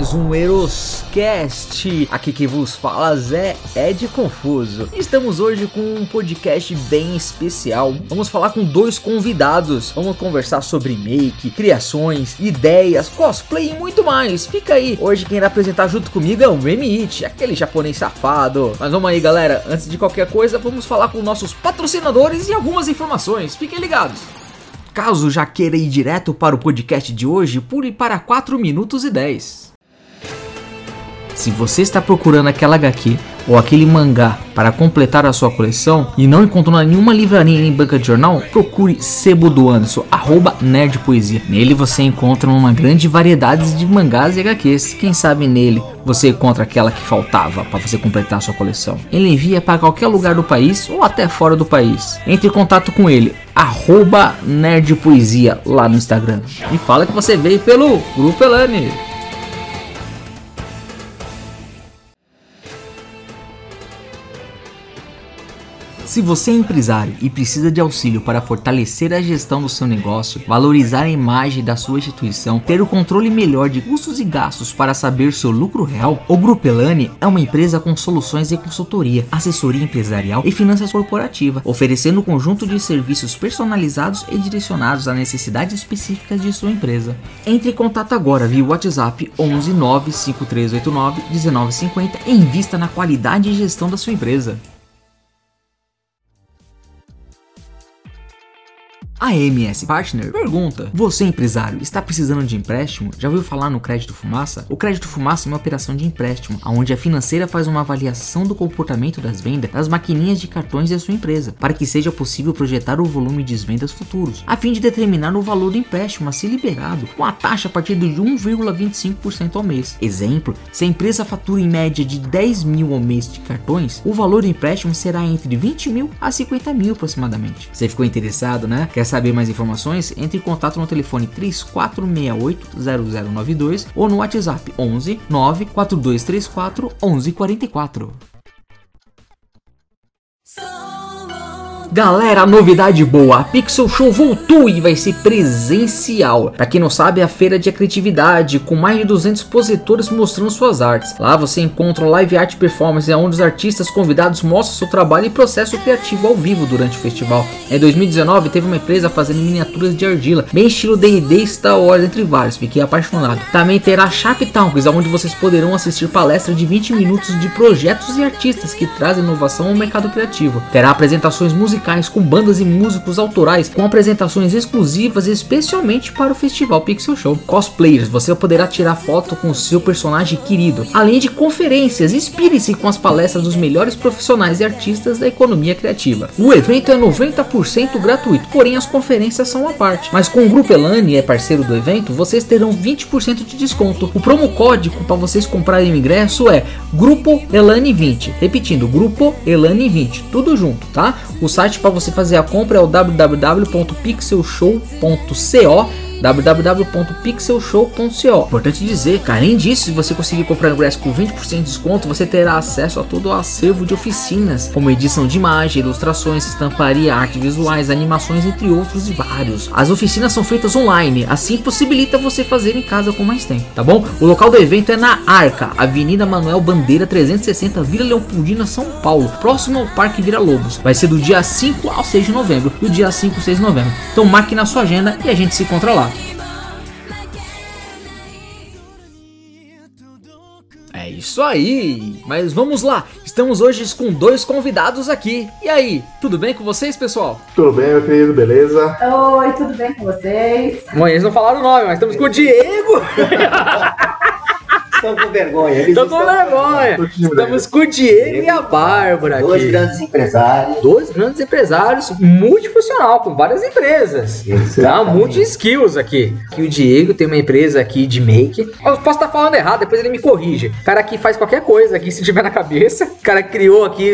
mais um Eroscast. Aqui quem vos fala é Ed Confuso. Estamos hoje com um podcast bem especial. Vamos falar com dois convidados. Vamos conversar sobre make, criações, ideias, cosplay e muito mais. Fica aí. Hoje quem irá apresentar junto comigo é o It, aquele japonês safado. Mas vamos aí, galera. Antes de qualquer coisa, vamos falar com nossos patrocinadores e algumas informações. Fiquem ligados. Caso já queira ir direto para o podcast de hoje, pule para 4 minutos e 10. Se você está procurando aquela HQ ou aquele mangá para completar a sua coleção e não encontrou nenhuma livraria nem banca de jornal, procure Sebo do Anderson, arroba Nerd Poesia. Nele você encontra uma grande variedade de mangás e HQs. Quem sabe nele você encontra aquela que faltava para você completar a sua coleção. Ele envia para qualquer lugar do país ou até fora do país. Entre em contato com ele, arroba Nerd Poesia lá no Instagram. E fala que você veio pelo Grupo Elane. Se você é empresário e precisa de auxílio para fortalecer a gestão do seu negócio, valorizar a imagem da sua instituição, ter o controle melhor de custos e gastos para saber seu lucro real, o Grupo Elane é uma empresa com soluções de consultoria, assessoria empresarial e finanças corporativa, oferecendo um conjunto de serviços personalizados e direcionados a necessidades específicas de sua empresa. Entre em contato agora via WhatsApp 11 95389 1950 e invista na qualidade e gestão da sua empresa. A MS Partner pergunta: Você empresário está precisando de empréstimo? Já ouviu falar no crédito fumaça? O crédito fumaça é uma operação de empréstimo, onde a financeira faz uma avaliação do comportamento das vendas das maquininhas de cartões da sua empresa, para que seja possível projetar o volume de vendas futuros, a fim de determinar o valor do empréstimo a ser liberado, com a taxa a partir de 1,25% ao mês. Exemplo: se a empresa fatura em média de 10 mil ao mês de cartões, o valor do empréstimo será entre 20 mil a 50 mil aproximadamente. Você ficou interessado, né? Quer saber mais informações, entre em contato no telefone 3468-0092 ou no WhatsApp 11 94234 1144. Galera, novidade boa! A Pixel Show voltou e vai ser presencial. Para quem não sabe, é a feira de criatividade com mais de 200 expositores mostrando suas artes. Lá você encontra live art performance, onde os artistas convidados mostram seu trabalho e processo criativo ao vivo durante o festival. Em 2019 teve uma empresa fazendo miniaturas de argila, bem estilo D&D Star Wars entre vários, fiquei apaixonado. Também terá Sharp Talks, onde vocês poderão assistir palestras de 20 minutos de projetos e artistas que trazem inovação ao mercado criativo. Terá apresentações musicais musicais com bandas e músicos autorais com apresentações exclusivas especialmente para o Festival Pixel Show. Cosplayers, você poderá tirar foto com o seu personagem querido, além de conferências. Inspire-se com as palestras dos melhores profissionais e artistas da economia criativa. O evento é 90% gratuito, porém as conferências são à parte. Mas com o Grupo Elane é parceiro do evento, vocês terão 20% de desconto. O promo código para vocês comprarem o ingresso é Grupo Elane 20. Repetindo, Grupo Elane 20, tudo junto, tá? O site site para você fazer a compra é o www.pixelshow.co www.pixelshow.co. Importante dizer além disso, se você conseguir comprar o ingresso com 20% de desconto, você terá acesso a todo o acervo de oficinas, como edição de imagem, ilustrações, estamparia, artes visuais, animações, entre outros e vários. As oficinas são feitas online, assim possibilita você fazer em casa com mais tempo, tá bom? O local do evento é na Arca, Avenida Manuel Bandeira 360, Vila Leopoldina, São Paulo, próximo ao Parque Vira Lobos. Vai ser do dia 5 ao 6 de novembro, do dia 5 ao 6 de novembro. Então marque na sua agenda e a gente se encontra lá. É isso aí! Mas vamos lá, estamos hoje com dois convidados aqui. E aí, tudo bem com vocês, pessoal? Tudo bem, meu querido, beleza? Oi, tudo bem com vocês? Bom, eles não falaram o nome, mas estamos com o Diego! Estão com vergonha. Eles Estou com vergonha! Estamos com o Diego e a Bárbara aqui. Dois grandes empresários. Dois grandes empresários, multifuncional, com várias empresas. Tá? Exatamente. Multi skills aqui. Aqui o Diego tem uma empresa aqui de make. Eu posso estar falando errado, depois ele me corrige. O cara aqui faz qualquer coisa aqui, se tiver na cabeça. O cara criou aqui,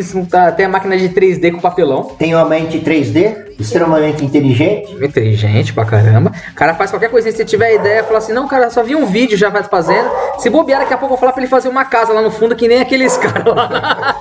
tem a máquina de 3D com papelão. Tem uma mente 3D, extremamente inteligente. Inteligente pra caramba. O cara faz qualquer coisa. Se você tiver ideia, fala assim: não, cara, só vi um vídeo já faz fazendo. Se bobear, daqui a pouco eu vou falar pra ele fazer uma casa lá no fundo, que nem aqueles caras lá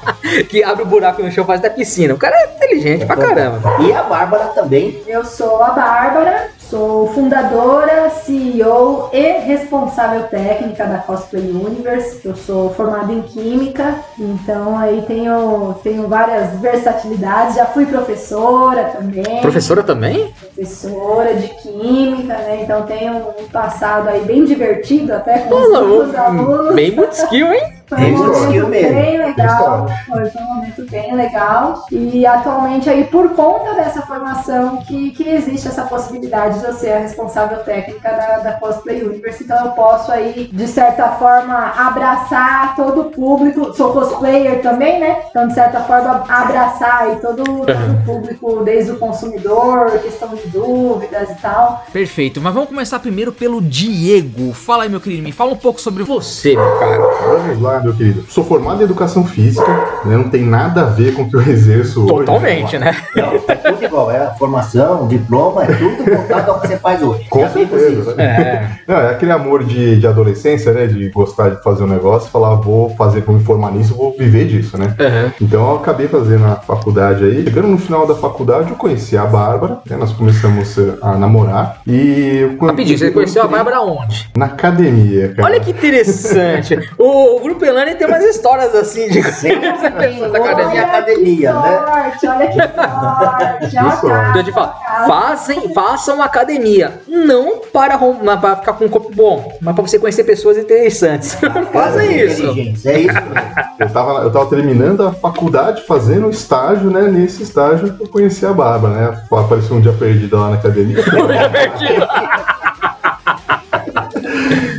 que abre o buraco no chão faz da piscina. O cara é inteligente pra caramba. E a Bárbara também. Eu sou a Bárbara, Sou fundadora, CEO e responsável técnica da Cosplay Universe. Eu sou formada em Química, então aí tenho, tenho várias versatilidades. Já fui professora também. Professora também? Professora de Química, né? Então tenho um passado aí bem divertido até com os alunos. Bem muito skill, hein? Foi um momento bem legal. Foi, foi um momento bem legal. E atualmente aí, por conta dessa formação, que, que existe essa possibilidade de eu ser a responsável técnica da, da Cosplay Universe. Então eu posso aí, de certa forma, abraçar todo o público. Sou cosplayer também, né? Então, de certa forma, abraçar aí todo, todo o público, desde o consumidor, questão de dúvidas e tal. Perfeito, mas vamos começar primeiro pelo Diego. Fala aí, meu querido, me fala um pouco sobre você, meu cara. Vamos lá, meu querido. Sou formado em educação física, né? não tem nada a ver com o que eu exerço hoje. Totalmente, né? Não, é tudo igual. É formação, diploma, é tudo voltado ao que você faz hoje. Com certeza, né? Não, é aquele amor de, de adolescência, né? De gostar de fazer um negócio, falar, vou fazer, vou me formar nisso, vou viver disso, né? Aham. Então eu acabei fazendo a faculdade aí. Chegando no final da faculdade, eu conheci a Bárbara, né? Nós começamos a namorar. E. eu con- Rapidinho, você eu conheceu a Bárbara onde? Na academia, cara. Olha que interessante. o, o Grupo Elane tem umas histórias assim de Sempre Essa pessoa da Olha, academia. academia, né? Sorte, olha que sorte. olha sorte. cara, Então, eu te falo, fazem, façam academia. Não para, para ficar com um corpo bom, mas para você conhecer pessoas interessantes. Fazem isso. É isso mesmo. Eu tava, eu tava terminando a faculdade, fazendo estágio, né? Nesse estágio eu conheci a Bárbara, né? Apareceu um dia perdida lá na academia.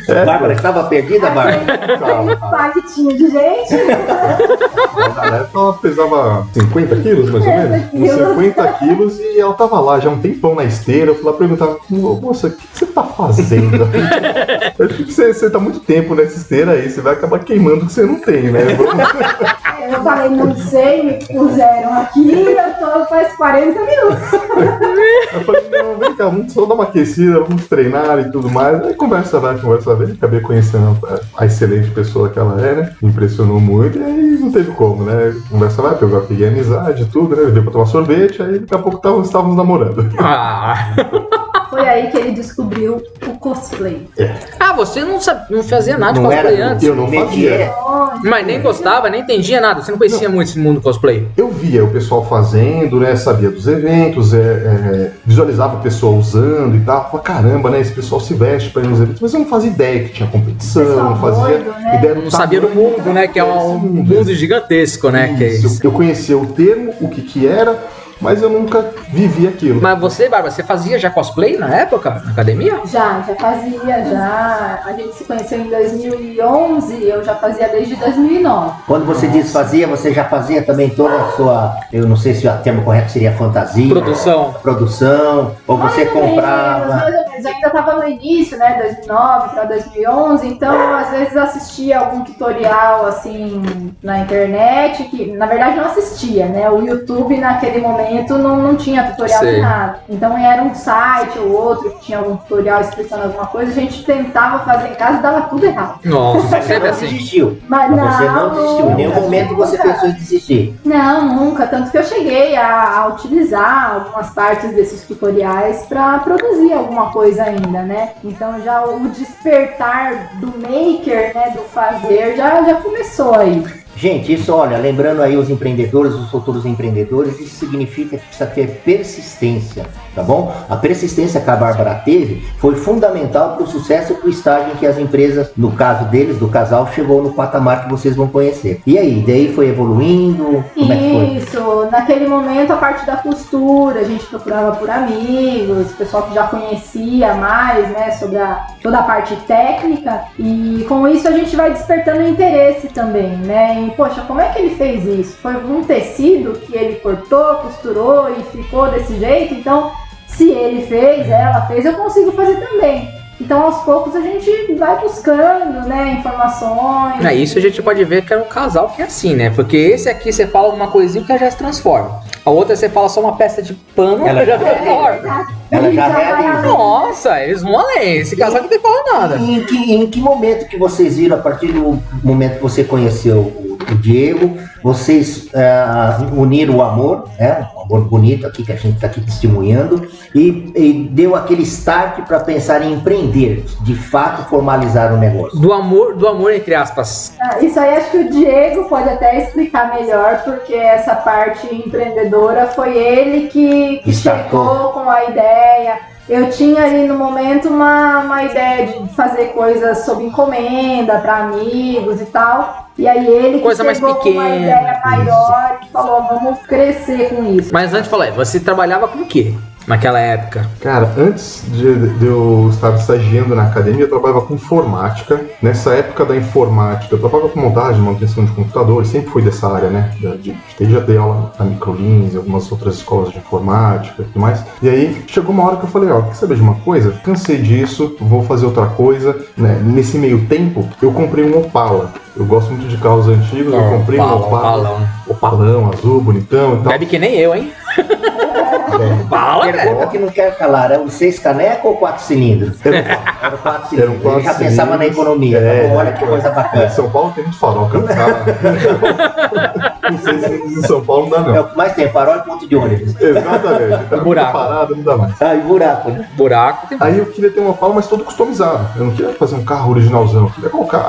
É, Bárbara, estava perdida, Bárbara? Aquele palitinho de gente. Na época ela pesava 50 quilos, mais ou menos. 50 Uns quilos. 50 quilos e ela tava lá já um tempão na esteira. Eu fui lá perguntar, "Ô, moça, o que que você tá fazendo? Eu acho que você, você tá muito tempo nessa esteira aí, você vai acabar queimando o que você não tem, né? Vamos- Eu falei, não sei, me puseram aqui, eu tô faz 40 minutos. Eu falei, não, vem cá, vamos só dar uma aquecida, vamos treinar e tudo mais. Aí conversa vai, conversa vem. Acabei conhecendo a, excelente pessoa que ela é, né? Me impressionou muito e aí não teve como, né? Conversa vai, eu peguei amizade e tudo, né? Veio pra tomar sorvete, aí daqui a pouco estávamos namorando. Ah. Foi aí que ele descobriu o cosplay. Ah, você não, sabe, não fazia nada de Não cosplay era antes. Eu não métier. Onde? Mas nem gostava, nem entendia nada. Você não conhecia muito esse mundo cosplay. Eu via o pessoal fazendo, né? Sabia dos eventos, é, é, visualizava o pessoal usando e tal. Falava, caramba, né? Esse pessoal se veste pra ir nos eventos, mas eu não fazia ideia que tinha competição, não fazia doido, né? ideia do Não sabia do mundo, né? Que é um desse mundo gigantesco, né? Que é Isso. isso. Eu conhecia o termo, o que que era, mas eu nunca vivi aquilo. Mas você, Bárbara, você fazia já cosplay na época, na academia? Já, já fazia, já. A gente se conheceu em 2011, eu já fazia desde 2009. Quando você diz fazia, você já fazia também toda a sua, eu não sei se o termo correto seria fantasia, Produção. produção, ou você menos, comprava. Eu ainda estava no início, né, 2009 para 2011, então às vezes assistia algum tutorial assim na internet, que na verdade não assistia, né? O YouTube naquele momento não, não tinha tutorial Sei. de nada. Então era um site ou outro que tinha algum tutorial explicando alguma coisa, a gente tentava fazer em casa e dava tudo errado. Nossa, Mas você sempre não assim. desistiu. Mas Mas você não desistiu. Em nenhum nunca, momento você nunca. pensou em desistir. Não, nunca. Tanto que eu cheguei a, a utilizar algumas partes desses tutoriais para produzir alguma coisa ainda, né? Então já o despertar do maker, né, do fazer, já, já começou aí. Gente, isso, olha, lembrando aí os empreendedores, os futuros empreendedores, isso significa que precisa ter persistência, tá bom? A persistência que a Bárbara teve foi fundamental para o sucesso e para o estágio em que as empresas, no caso deles, do casal, chegou no patamar que vocês vão conhecer. E aí, daí foi evoluindo? Como é que foi? Isso, naquele momento a parte da costura, a gente procurava por amigos, pessoal que já conhecia mais, né, sobre a, toda a parte técnica, e com isso a gente vai despertando interesse também, né, e poxa, como é que ele fez isso? Foi um tecido que ele cortou, costurou e ficou desse jeito, então se ele fez, ela fez, eu consigo fazer também. Então aos poucos a gente vai buscando, né, informações. É, isso a gente pode ver que é um casal que é assim, né? Porque esse aqui você fala uma coisinha que já se transforma. A outra você fala só uma peça de pano, Ela- já transforma. Ela já. Nossa, eles vão além. Esse casal não tem que falar nada. Em que, em que momento que vocês viram, a partir do momento que você conheceu o Diego, vocês é, uniram o amor, né? Um amor bonito aqui que a gente está aqui testemunhando, e, e, deu aquele start para pensar em empreender, de fato formalizar o negócio. Do amor, do amor entre aspas. Ah, isso aí acho que o Diego pode até explicar melhor, porque essa parte empreendedora foi ele que, que chegou com a ideia eu tinha ali no momento uma, uma ideia de fazer coisas sob encomenda para amigos e tal. E aí ele Coisa mais pequena, uma ideia maior e falou, vamos crescer com isso. Mas antes de falar, você trabalhava com o quê? Naquela época? Cara, antes de, de, eu estar estagiando na academia, eu trabalhava com informática. Nessa época da informática, eu trabalhava com montagem, manutenção de computadores, sempre fui dessa área, né? De, de, já dei aula na Microlins e algumas outras escolas de informática e tudo mais. E aí chegou uma hora que eu falei, ó, quer saber de uma coisa? Cansei disso, vou fazer outra coisa. Né? Nesse meio tempo, eu comprei um Opala. Eu gosto muito de carros antigos, oh, eu comprei Opala, um Opala. Opalão. Opalão, azul, bonitão e tal. Bebe que nem eu, hein? Fala, Pergunta que não quer calar, é um seis caneco ou quatro cilindros? Era quatro cilindros. Um quatro Ele já cilindros. pensava na economia. É, então, olha que coisa bacana. É, São Paulo tem muito farol, cara. não sei se em São Paulo não dá, não. É o que mais tem, farol e ponto de ônibus. Exatamente. Tá buraco. Parado, não dá mais. Ah, e buraco, né? Buraco. Aí eu queria ter uma Opala, mas todo customizado. Eu não queria fazer um carro originalzão. Eu queria colocar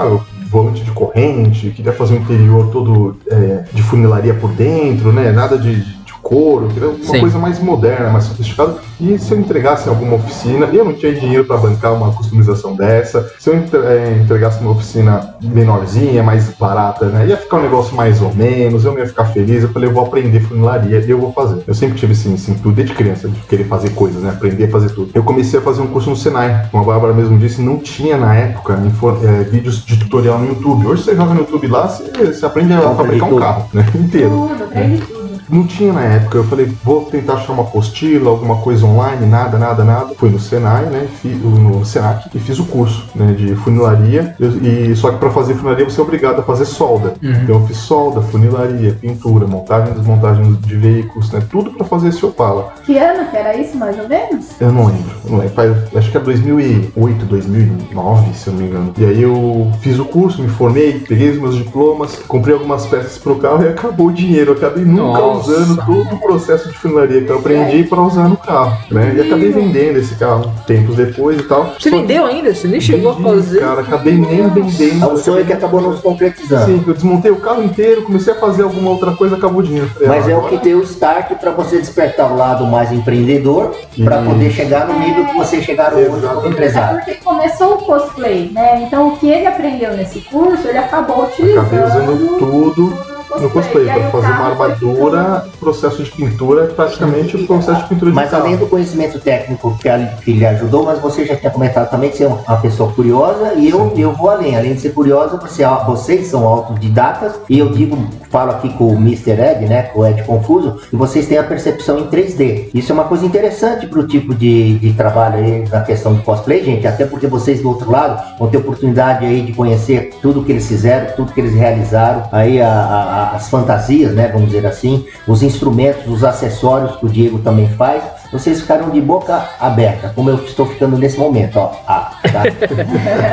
volante de corrente, queria fazer um interior todo é, de funilaria por dentro, né? Nada de, couro, uma Sim. coisa mais moderna, mais sofisticada. E se eu entregasse em alguma oficina, eu não tinha dinheiro para bancar uma customização dessa. Se eu é, entregasse uma oficina menorzinha, mais barata, né, ia ficar um negócio mais ou menos, eu não ia ficar feliz. Eu falei, eu vou aprender funilaria e eu vou fazer. Eu sempre tive assim, assim tudo desde criança, de querer fazer coisas, né, aprender a fazer tudo. Eu comecei a fazer um curso no Senai, como a Bárbara mesmo disse, não tinha na época é, vídeos de tutorial no YouTube. Hoje você joga no YouTube lá, você, você aprende a fabricar um carro, né, inteiro. Tudo, aprende tudo. Não tinha na época. Eu falei, vou tentar achar uma apostila, alguma coisa online, nada, nada, nada. Fui no Senai, né? no Senac e fiz o curso né, de funilaria. E só que para fazer funilaria você é obrigado a fazer solda. Uhum. Então eu fiz solda, funilaria, pintura, montagem e desmontagem de veículos, né? Tudo para fazer esse Opala. Que ano que era isso, mais ou menos? Eu não lembro. Não lembro. Acho que é 2008, 2009, se eu não me engano. E aí eu fiz o curso, me formei, peguei os meus diplomas, comprei algumas peças pro carro e acabou o dinheiro. Eu acabei nunca Nossa usando todo o processo de funilaria que eu aprendi para usar no carro, né? E acabei vendendo esse carro tempos depois e tal. Você vendeu ainda? Você nem chegou vendi, a fazer? Cara, acabei nem vendendo. É um sonho que acabou não se concretizando. Sim, eu desmontei o carro inteiro, comecei a fazer alguma outra coisa, acabou o dinheiro. Mas é o que deu o start para você despertar o lado mais empreendedor, para poder chegar no nível que você chegaram hoje como empresário. É porque começou o cosplay, né? Então o que ele aprendeu nesse curso, ele acabou utilizando. Acabei usando tudo no cosplay, para fazer uma armadura, processo de pintura é praticamente o processo de pintura de Mas carro. além do conhecimento técnico que, que lhe ajudou, mas você já tinha comentado também que você é uma pessoa curiosa e eu, eu vou além. Além de ser curiosa, você, vocês são autodidatas e eu digo, falo aqui com o Mr. Ed, né, com o Ed Confuso, e vocês têm a percepção em 3D. Isso é uma coisa interessante para o tipo de, de trabalho aí na questão do cosplay, gente, até porque vocês do outro lado vão ter oportunidade aí de conhecer tudo que eles fizeram, tudo que eles realizaram, aí a, a as fantasias, né, vamos dizer assim, os instrumentos, os acessórios que o Diego também faz, vocês ficaram de boca aberta, como eu estou ficando nesse momento, ó. Ah, tá?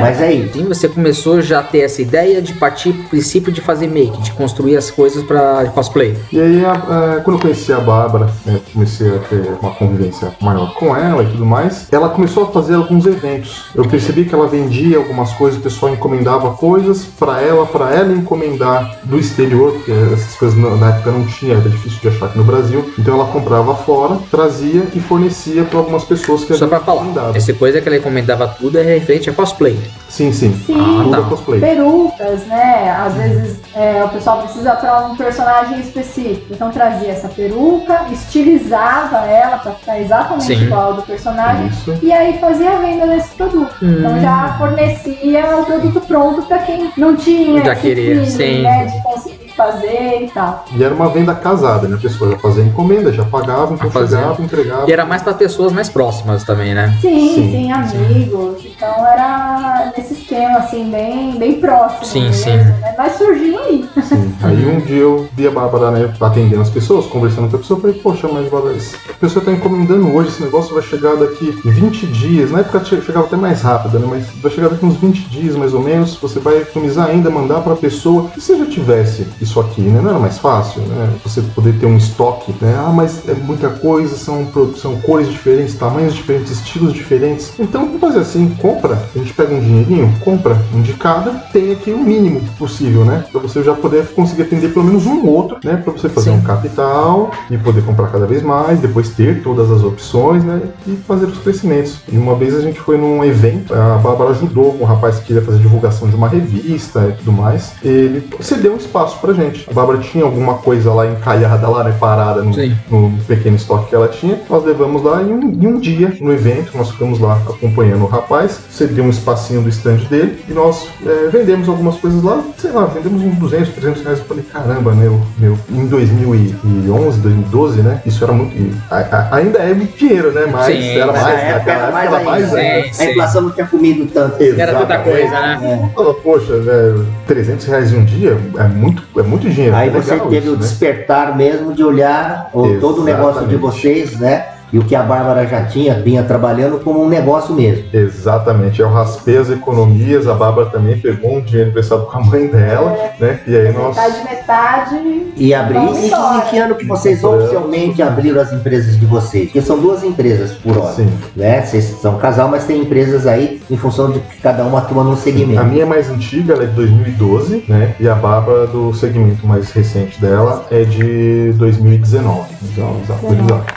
Mas é isso. Sim, você começou já a ter essa ideia de partir do princípio de fazer make, de construir as coisas para cosplay. E aí, a, a, quando eu conheci a Bárbara, né, comecei a ter uma convivência maior com ela e tudo mais, ela começou a fazer alguns eventos. Eu percebi que ela vendia algumas coisas, o pessoal encomendava coisas para ela, para ela encomendar do exterior, porque essas coisas na época não tinha, era difícil de achar aqui no Brasil. Então ela comprava fora, trazia e fornecia para algumas pessoas que Só para falar, essa coisa que ela encomendava tudo é referente a cosplay. Sim, sim. Sim, ah, tá. cosplay. perucas, né? Às vezes é, o pessoal precisa para um personagem específico. Então trazia essa peruca, estilizava ela para ficar exatamente sim. igual ao do personagem Isso. e aí fazia a venda desse produto. Hum. Então já fornecia o produto pronto para quem não tinha já queria, sim. né, de conseguir fazer e tal. E era uma venda casada, né? A pessoa já fazia encomenda, já pagava, então Fazia. chegava, entregava. E era mais pra pessoas mais próximas também, né? Sim, Sim, sim, amigos. Então era nesse esquema, assim, bem, bem próximo. Sim, mesmo, sim. Né? Mas surgiu aí. Sim. Aí um dia eu vi a Bárbara, né, atendendo as pessoas, conversando com a pessoa, eu falei, poxa, mas Bárbara, a pessoa tá encomendando hoje, esse negócio vai chegar daqui 20 dias, na época che- chegava até mais rápido, né, mas vai chegar daqui uns 20 dias mais ou menos, você vai economizar ainda, mandar pra pessoa. E se já tivesse isso aqui, né, não era mais fácil, né, você poder ter um estoque, né, ah, mas é muita coisa, são, são cores diferentes, tamanhos diferentes, estilos diferentes. Então, vamos fazer assim, compra, a gente pega um dinheirinho, compra um de cada, tem aqui o mínimo possível, né, pra você já poder conseguir atender pelo menos um outro, né, pra você fazer Sim. um capital e poder comprar cada vez mais, depois ter todas as opções, né, e fazer os crescimentos. E uma vez a gente foi num evento, a Bárbara ajudou um rapaz que queria fazer divulgação de uma revista e tudo mais, ele cedeu um espaço pra gente. A Bárbara tinha alguma coisa lá encalhada lá, né, parada no, no pequeno estoque que ela tinha. Nós levamos lá e um, e um dia no evento, nós ficamos lá acompanhando o rapaz, cedeu um espacinho do stand dele e nós é, vendemos algumas coisas lá, sei lá, vendemos uns 200, 300 reais. Eu falei, caramba, meu, meu, em 2011, 2012, né? Isso era muito. a- a- ainda é muito dinheiro, né? Mas Sim, era mas mais, época era mais era ainda. mais Sim, ainda. sim. A inflação não tinha comido tanto. Era tanta coisa, né? É. Poxa, velho, 300 reais em um dia é muito, é muito dinheiro. Aí é você teve isso, o né? despertar mesmo de olhar o, todo o negócio de vocês, né? E o que a Bárbara já tinha, vinha trabalhando como um negócio mesmo. Exatamente, eu raspei as economias, a Bárbara também pegou um dinheiro emprestado com a mãe dela, né? E aí nós. Metade, metade. E abrir. Vamos E, em que ano que vocês oficialmente abriram as empresas de vocês? Porque são duas empresas por hora. Sim. Né? Vocês são casal, mas tem empresas aí em função de que cada uma atua num A segmento. minha é mais antiga, ela é de 2012, né? E a Bárbara do segmento mais recente dela é de 2019. Então, exato, Legal. exato.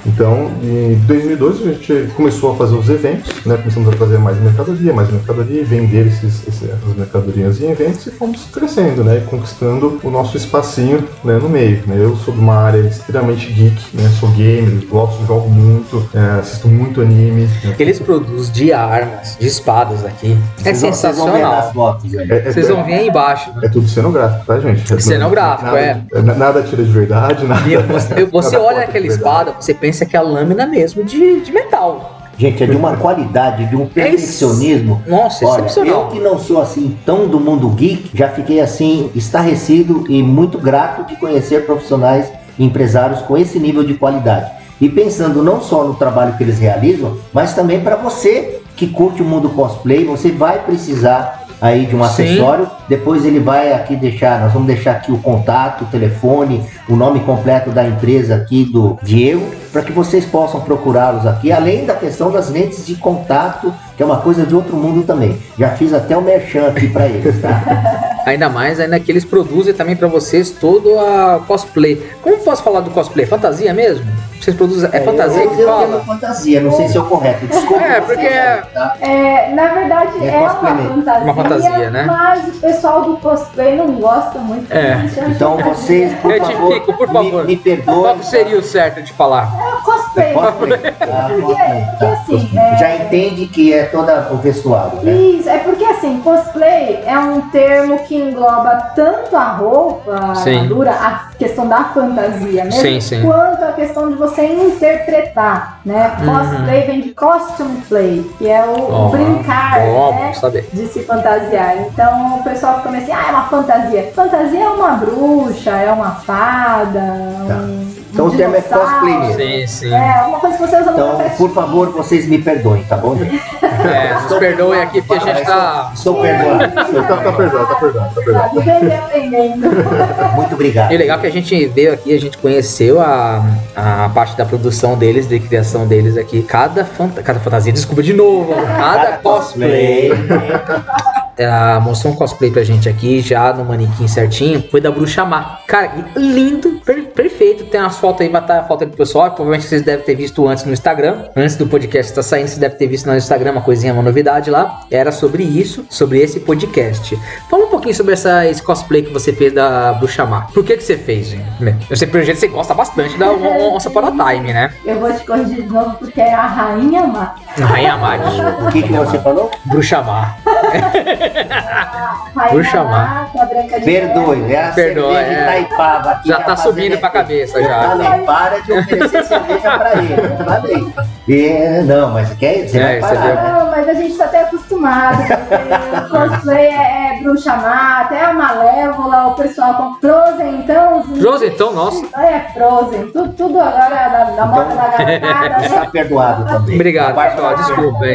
Em 2012 a gente começou a fazer os eventos, né? Começamos a fazer mais mercadoria, mais mercadoria, e vender esses, esses- essas mercadorias em eventos e fomos crescendo, né? Conquistando o nosso espacinho né, no meio. Né? Eu sou de uma área extremamente geek, né? Sou gamer, gosto, jogo muito, é, assisto muito anime. né? Eles produzem de armas, de espadas aqui. É Vocês vão- vocês vão ver nas sensacional. aí. É, é- Vocês vão ver aí embaixo. É tudo cenográfico, tá, gente? É Cenográfico, nada, é. na- Nada tira de verdade, nada. Meu, Você, você nada olha pode aquela espada, você pensa que é a lâmina mesmo de, de metal. Gente, é de uma qualidade, de um perfeccionismo. Nossa, Olha, eu excepcional. que não sou assim tão do mundo geek, já fiquei assim estarrecido e muito grato de conhecer profissionais e empresários com esse nível de qualidade. E pensando não só no trabalho que eles realizam, mas também para você que curte o mundo cosplay, você vai precisar aí de um Sim. acessório. Depois ele vai aqui deixar, nós vamos deixar aqui o contato, o telefone, o nome completo da empresa aqui do Diego, para que vocês possam procurá-los aqui, além da questão das lentes de contato, que é uma coisa de outro mundo também. Já fiz até o merchan aqui para eles, tá? Ainda mais ainda que eles produzem também pra vocês todo a cosplay. Como posso falar do cosplay? Fantasia mesmo? Vocês produzem. É fantasia eu, que eu fala? fantasia, não sei se é o correto. Desculpa. É, porque- tá? É, na verdade, É é, uma fantasia, Uma fantasia, né? mas o pessoal do cosplay não gosta muito. É. Então que vocês, por Eu te favor, fico, por me- favor. me, perdoem. Qual seria o certo de falar? É Ah, Porque, porque tá. assim, é, Já entende que é todo o vestuário, né? Isso, é porque assim, cosplay é um termo que engloba tanto a roupa, a armadura, a questão da fantasia mesmo, Sim, sim. quanto a questão de você interpretar, né? Cosplay vem de costume play, que é o Uhum. Ó, brincar, Ó, né? De se fantasiar. Então o pessoal fica assim, ah, é uma fantasia. Fantasia é uma bruxa, é uma fada, um, Então o termo é cosplay mesmo. Sim, sim. É, uma coisa que você usa Então, por favor, vocês me perdoem, tá bom, gente? É, nos perdoem aqui porque a gente tá. Estou perdoado. Tá, tá perdoado, tá perdoado, tá perdoado. Muito obrigado. E o legal é que a gente veio aqui, a gente conheceu a, a parte da produção deles, de criação deles aqui. Cada, fanta cada fantasia, desculpa de novo, cada cosplay. Ela mostrou um cosplay pra gente aqui, já no manequim certinho. Foi da Bruxa Má. Cara, lindo, per- perfeito. Tem umas fotos aí, vai estar a foto aí pro pessoal. Provavelmente vocês devem ter visto antes no Instagram. Antes do podcast estar saindo, vocês devem ter visto no Instagram uma coisinha, uma novidade lá. Era sobre isso, sobre esse podcast. Fala um pouquinho sobre essa, esse cosplay que você fez da Bruxa Má. Por que que você fez, gente? Eu sei que pelo jeito você gosta bastante da Once Upon a Time, né? Eu vou te corrigir de novo porque é a rainha má. Rainha Má. O que, que você falou? Bruxa Má. Rainha Bruxa Má, com a Branca de Perdoe, é a Perdoe, cerveja é. Itaipava aqui. Já tá subindo pra efeito. cabeça já. Também, para de oferecer cerveja pra ele. eu Falei. É, não, mas quer dizer, É, vai parar, né? Não, mas a gente tá até acostumado. cosplay é, é bruxa má, até a Malévola, o pessoal com Frozen, então. Frozen, então, nossa. É, Frozen. Tudo, tudo agora da, da moda da garotada, Está né? perdoado também. Obrigado, pessoal. Desculpa?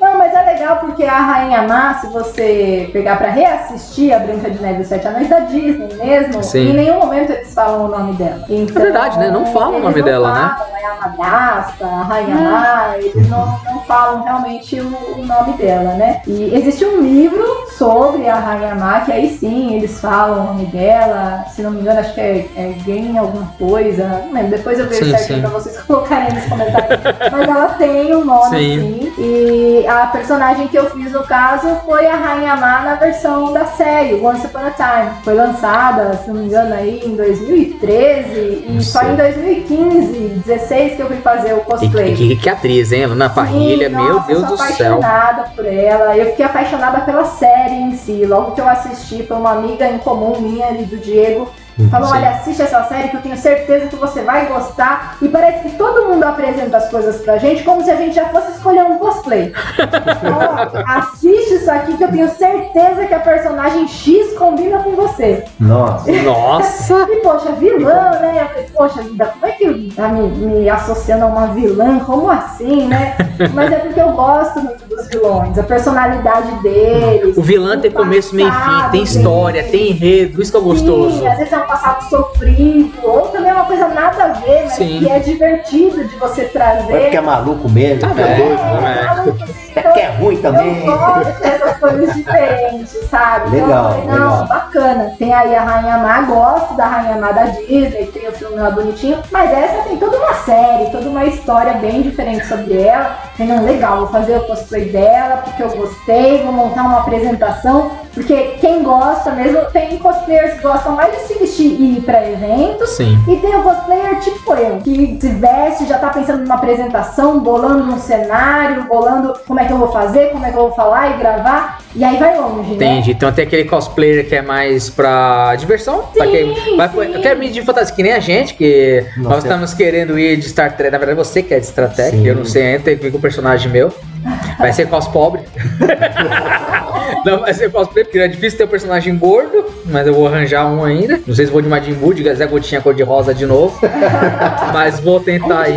Não, mas é legal porque a Rainha Má, se você pegar pra reassistir a Branca de Neve e os Sete Anões da Disney mesmo, Sim. em nenhum momento eles falam o nome dela. Então, É verdade, né? Não falam o eles nome não dela, né? falam, É a madrasta, a Rainha Má, eles não, não falam realmente o, o nome dela, né? E existe um livro sobre a Rainha Má, que aí sim eles falam o nome dela, se não me engano, acho que é, é Game alguma coisa, não lembro, depois eu vejo Sim, certinho sim. pra vocês colocarem nos comentários. Mas ela tem um nome, Sim. sim. E a personagem que eu fiz no caso foi a Rainha Má na versão da série, Once Upon a Time. Foi lançada, se não me engano, aí em 2013 e só em 2015, 16 que eu fui fazer o E cosplay. que, que atriz, hein? Luna Parrilha, Sim, meu nossa, Deus eu do céu. apaixonada por ela. Eu fiquei apaixonada pela série em si. Logo que eu assisti, foi uma amiga em comum minha ali do Diego. Falou, olha, assiste essa série que eu tenho certeza que você vai gostar. E parece que todo mundo apresenta as coisas pra gente como se a gente já fosse escolher um cosplay. Assiste isso aqui que eu tenho certeza que a personagem X combina com você. Nossa. Nossa! E, poxa, vilã, né? Eu falei, poxa vida, como é que tá me, me associando a uma vilã? Como assim, né? Mas é porque eu gosto muito dos vilões, a personalidade deles. O vilão tem começo, meio e fim, tem história, tem enredo, isso que é gostoso. Sim, às vezes é um passado sofrido, ou também é uma coisa nada a ver, mas Sim. que é divertido de você trazer. É porque é maluco mesmo. Tá é doido. É, É porque é ruim também. Eu gosto dessas coisas diferentes, sabe? Legal, então, eu falei, não, legal. bacana. Tem aí a Rainha Má, gosto da Rainha Má da Disney, tem o filme lá bonitinho, mas essa tem toda uma série, toda uma história bem diferente sobre ela. Falei, não, legal, vou fazer o cosplay dela, porque eu gostei, vou montar uma apresentação, porque quem gosta mesmo, tem cosplayers que gostam mais de se vestir e ir pra eventos, Sim. e tem o cosplayer tipo eu, que se veste, já tá pensando numa apresentação, bolando um cenário, bolando como é que eu vou fazer, como é que eu vou falar e gravar, e aí vai longe, né? Entendi. Então tem aquele cosplayer que é mais pra diversão. pra quem vai, sim. Eu quero me de fantasia que nem a gente, que Nossa. nós estamos querendo ir de Star Trek. Na verdade, você que é de Star Trek, Sim. eu não sei ainda, tem que ver com o personagem meu. Vai ser cos pobre. não vai ser cosplay, porque é difícil ter um personagem gordo, mas eu vou arranjar um ainda. Não sei se vou de Majin Buu, de Zé Gotinha cor de rosa de novo. mas vou tentar aí.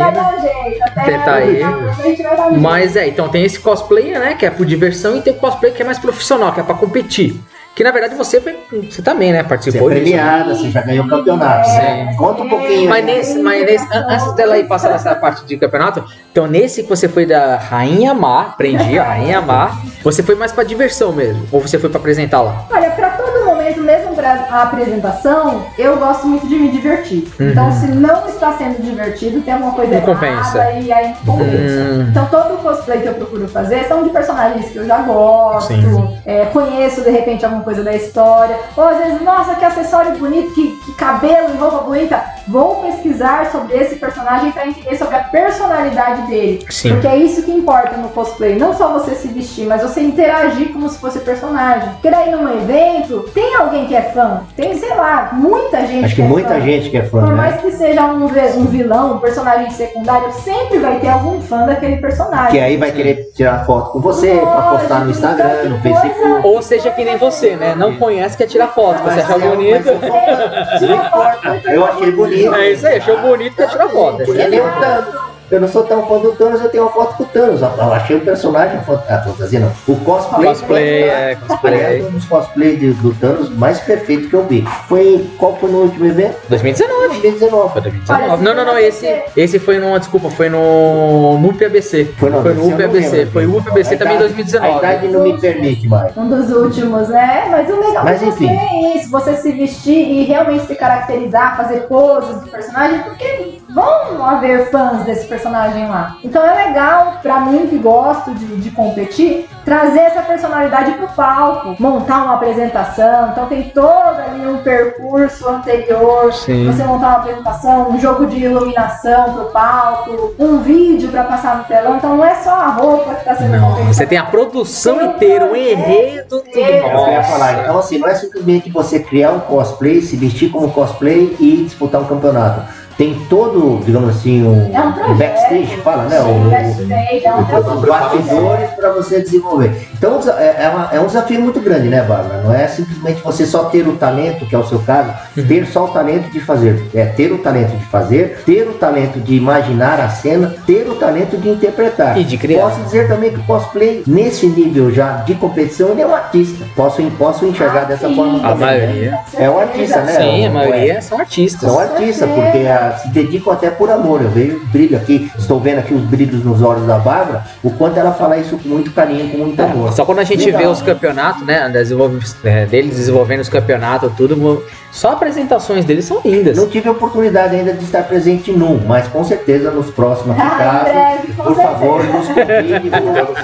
Tentar aí. jeito. Mas é, então tem esse cosplayer, né, que é por diversão, e tem o cosplay que é mais profissional, que é pra competir. Que na verdade você foi, você também, né, Você é participou disso. né? premiada, você já ganhou campeonato. Sim. Conta um pouquinho. Mas nesse, mas nesse, an- antes dela ir passar nessa parte de campeonato, então nesse que você foi da Rainha Má, aprendi a Rainha Má, você foi mais pra diversão mesmo? Ou você foi pra apresentar lá? Olha, pra todo momento, mesmo pra a apresentação, eu gosto muito de me divertir. Uhum. Então, se não está sendo divertido, tem alguma coisa errada e aí compensa. Hum. Então, todo cosplay que eu procuro fazer são de personagens que eu já gosto, é, conheço de repente alguma coisa da história. Ou às vezes, nossa, que acessório bonito, que, que cabelo e roupa bonita. Vou pesquisar sobre esse personagem para entender sobre a personalidade dele. Sim. Porque é isso que importa no cosplay. Não só você se vestir, mas você interagir como se fosse personagem. Porque daí num evento, tem alguém que é fã. Tem, sei lá, muita gente Acho que é muita fã. gente que é fã, Por né? mais que seja um, um vilão, um personagem secundário, sempre vai ter algum fã daquele personagem. Que aí vai querer tirar foto com você, pra postar no Lógico, Instagram, então, no que coisa- Facebook. Ou seja que nem você, né? Não conhece, quer tirar foto, você Mas achou eu- bonito. Não importa, eu achei bonito. É isso aí, achou bonito, quer tirar foto. É nem o Thanos. Eu não sou tão fã do Thanos, eu tenho uma foto com o Thanos. Eu achei o personagem, a foto- a fantasia não. O cosplay. Cosplay, é, cosplay. Aliás, um dos cosplays do Thanos mais perfeitos que eu vi. Foi, qual foi no último evento? 2019. 2019. Foi 2019. Não, não, não, esse, esse foi no, desculpa, foi no, no UPABC. Foi no Foi ABC, no UPABC, foi o UPABC também em idade- 2019. A idade não me permite mais. Um dos últimos, né? Mas o legal Mas do enfim. é isso, você se vestir e realmente se caracterizar, fazer poses de personagem, porque vão haver fãs desse personagem lá. Então é legal, pra mim que gosto de, de competir, trazer essa personalidade pro palco, montar uma apresentação. Então tem todo ali um percurso anterior, Sim. você montar uma apresentação, um jogo de iluminação pro palco, um vídeo pra passar no telão. Então não é só a roupa que tá sendo Não, você tem a produção Tem inteira, o enredo, tudo. É, Eu ia Nossa. falar, então assim, não é simplesmente você criar um cosplay, se vestir como cosplay e disputar um campeonato. Tem todo, digamos assim, um, É um projeto. backstage, fala, né? Sim, O- backstage, é um os bastidores para você desenvolver. Então é, é uma- é um desafio muito grande, né, Bárbara? Não é simplesmente você só ter o talento, que é o seu caso, ter só o talento de fazer. É ter o talento de fazer, ter o talento de imaginar a cena, ter o talento de interpretar. E de criar. Posso dizer também que o cosplay, nesse nível já de competição, ele é um artista. Posso, posso enxergar Ah, dessa sim. forma A também, né? maioria. É um artista, né? Sim, a Um- maioria são artistas. são artistas, porque ah, se dedicam até por amor. Eu vejo brilho aqui, estou vendo aqui os brilhos nos olhos da Bárbara, o quanto ela fala isso com muito carinho, com muito amor. Só quando a gente Legal. vê os campeonatos, né? desenvolve- é, deles desenvolvendo os campeonatos, tudo. Só apresentações deles são lindas. Não tive a oportunidade ainda de estar presente num, mas com certeza nos próximos Ah, casos, por favor, nos certeza. convide.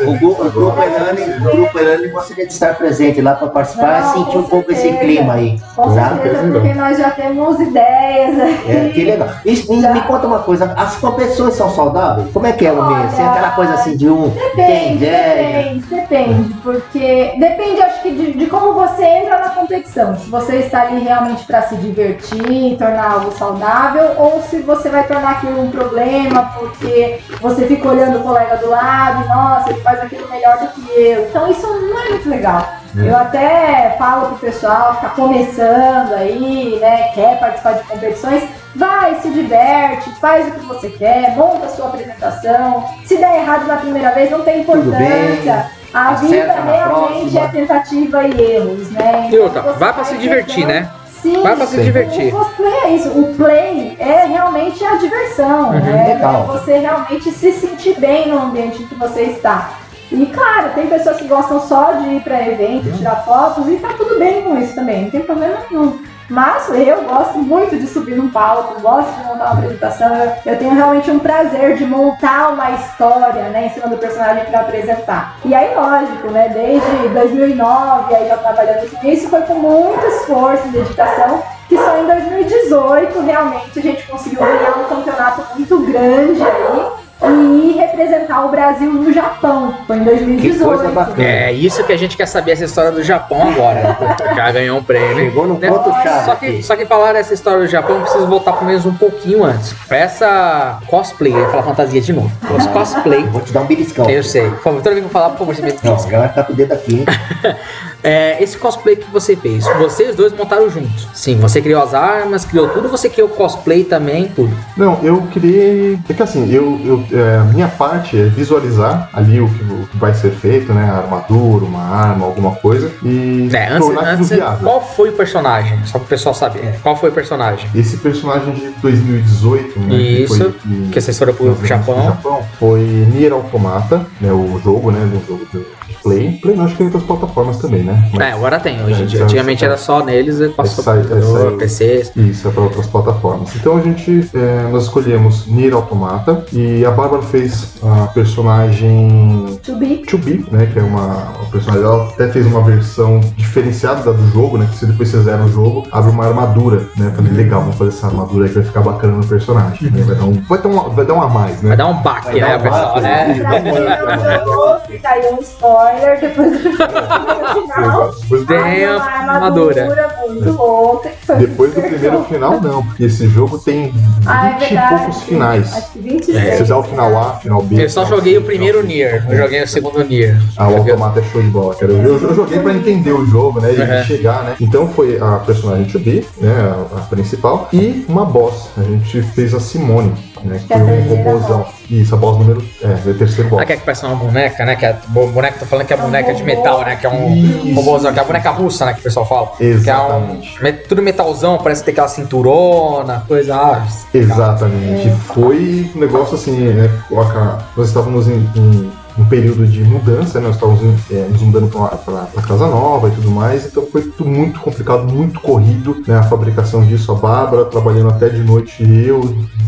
O, o, gru- o grupo Elane, o grupo Elane gostaria de estar presente lá para participar Não, e sentir um pouco esse certeza. clima aí. Com tá? certeza, porque nós já temos ideias aqui. É, que legal. E, e me conta uma coisa, as competições são saudáveis? Como é que é o mês? Tem aquela coisa assim de um Depende, depende, depende, porque depende, acho que, de, de como você entra na competição. Se você está ali realmente para se divertir, tornar algo saudável, ou se você vai tornar aquilo um problema, porque você fica olhando o colega do lado e, nossa, ele faz aquilo melhor do que eu. Então isso não é muito legal. Eu até falo pro pessoal que tá começando aí, né, quer participar de competições, vai, se diverte, faz o que você quer, monta a sua apresentação. Se der errado na primeira vez, não tem importância. A vida realmente próxima. é tentativa e erros, né? E outra, você vai pra se divertir, né? Sim, Vai pra se divertir. o cosplay é isso. O play é realmente a diversão. Uhum, né? legal. É você realmente se sentir bem no ambiente em que você está. E claro, tem pessoas que gostam só de ir para evento, tirar fotos e tá tudo bem com isso também, não tem problema nenhum. Mas eu gosto muito de subir num palco, gosto de montar uma apresentação. Eu, eu tenho realmente um prazer de montar uma história, né, em cima do personagem para apresentar. E aí, lógico, né, desde 2009, aí já trabalhando com isso, foi com muito esforço e dedicação que só em 2018 realmente a gente conseguiu ganhar um campeonato muito grande aí e representar o Brasil no Japão. Foi em 2018. Que coisa bacana. É isso que a gente quer saber, essa história do Japão agora. Já ganhou um prêmio. Chegou no Né? ponto chave. Só que, só que falar essa história do Japão, eu preciso voltar pro mesmo um pouquinho antes. Pra essa cosplay, eu ia falar fantasia de novo. Os cosplay, Vou te dar um beliscão. eu sei. Por favor, toda vez que eu falar, por favor, você me Não, vai ficar com o dedo aqui, hein? É, esse cosplay que você fez, vocês dois montaram juntos. Sim, você criou as armas, criou tudo, você criou o cosplay também, tudo. Não, eu criei. É que assim, eu, eu, é, a minha parte é visualizar ali o que, o que vai ser feito, né? A armadura, uma arma, alguma coisa. E É, antes, tornar antes viável. qual foi o personagem? Só pro pessoal saber. Qual foi o personagem? Esse personagem de 2018, né? que Isso, foi, que, Que foram pro Japão. Japão, foi Nier Automata, né? O jogo, né? Do jogo Play. Play não, acho que tem outras plataformas também, né? Mas- É, agora tem. Hoje É, dia. Antigamente já- era só neles e passou é, computador. PCs. Isso, é para outras plataformas. Então a gente, é, nós escolhemos Nier Automata e a Bárbara fez a personagem To be. 2B, né, que é uma, uma personagem, ela até fez uma versão diferenciada da do jogo, né, que se depois vocês zeram o jogo, abre uma armadura, né, falei, legal, vamos fazer essa armadura aí que vai ficar bacana no personagem, né, vai dar um, vai dar um, vai dar um a mais, Vai né. dar um baque, Vai né, dar um baque, né? Pra quem não jogou, fica aí um spoiler depois do final. Depois, Tem uma armadura. muito foi depois do primeiro final, não, porque esse jogo tem 20 Ah, é e poucos finais. Acho que 26. É, Você dá o final A, final B. Eu só joguei o primeiro. Nier, eu joguei o segundo Nier. Ah, o Automata é show de bola, cara. Eu, eu joguei pra entender o jogo, né? E Uhum. chegar, né? Então foi a personagem to be, né? A, a principal. E uma boss. A gente fez a Simone, né? Que é foi um robôzão. Isso, a boss número. É, é o terceiro boss. Ah, que é que parece uma boneca, né? Que é, o boneco, tô falando que é boneca de metal, né? Que é um robôzão, que é a boneca russa, né? Que o pessoal fala. Que é um. Exatamente. me- Tudo metalzão, parece ter aquela cinturona, coisa. Ah, Exatamente. Foi um negócio assim, né? coloca- Nós estávamos em, em um período de mudança, né? Nós estávamos é, nos mudando para casa nova e tudo mais, então foi tudo muito complicado, muito corrido, né? A fabricação disso, a Bárbara trabalhando até de noite e eu,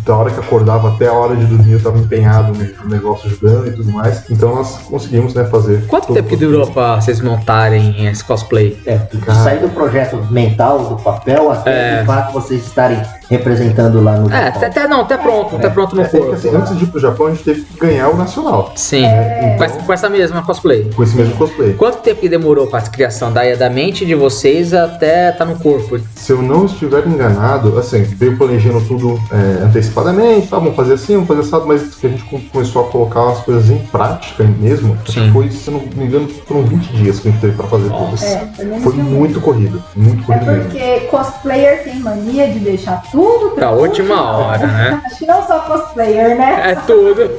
da hora que acordava até a hora de dormir, eu estava empenhado no negócio ajudando e tudo mais. Então nós conseguimos, né, fazer. Quanto tempo que durou para vocês montarem esse cosplay? É, sair do projeto mental, do papel, até é. o fato de vocês estarem representando lá no é, Japão. É, até, não, até pronto, até pronto no é, corpo. É, assim, antes de ir pro Japão, a gente teve que ganhar o nacional. Sim, é, então, com, essa mesma cosplay. Com esse mesmo cosplay. Quanto tempo que demorou para a criação da, da mente de vocês até tá no corpo? Se eu não estiver enganado, assim, veio planejando tudo é, antecipadamente, tá, vamos fazer assim, vamos fazer assado, mas que a gente começou a colocar as coisas em prática mesmo, Sim. foi, se não me engano, foram 20 dias que a gente teve para fazer tudo. É, foi muito corrido, muito corrido É porque mesmo. cosplayer tem mania de deixar tudo pra última hora, né? Acho que não só cosplayer, né? É tudo.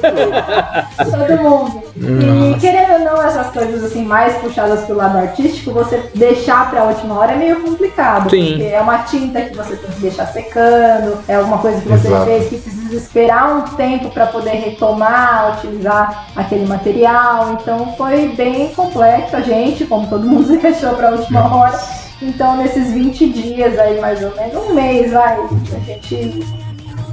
Todo mundo. Nossa. E querendo ou não, essas coisas assim, mais puxadas pelo lado artístico, você deixar pra última hora é meio complicado. Sim. Porque é uma tinta que você tem que deixar secando, é alguma coisa que você Exato. fez que precisa esperar um tempo para poder retomar, utilizar aquele material. Então foi bem complexo a gente, como todo mundo deixou pra última hora. Então, nesses 20 dias aí, mais ou menos, um mês, vai, a gente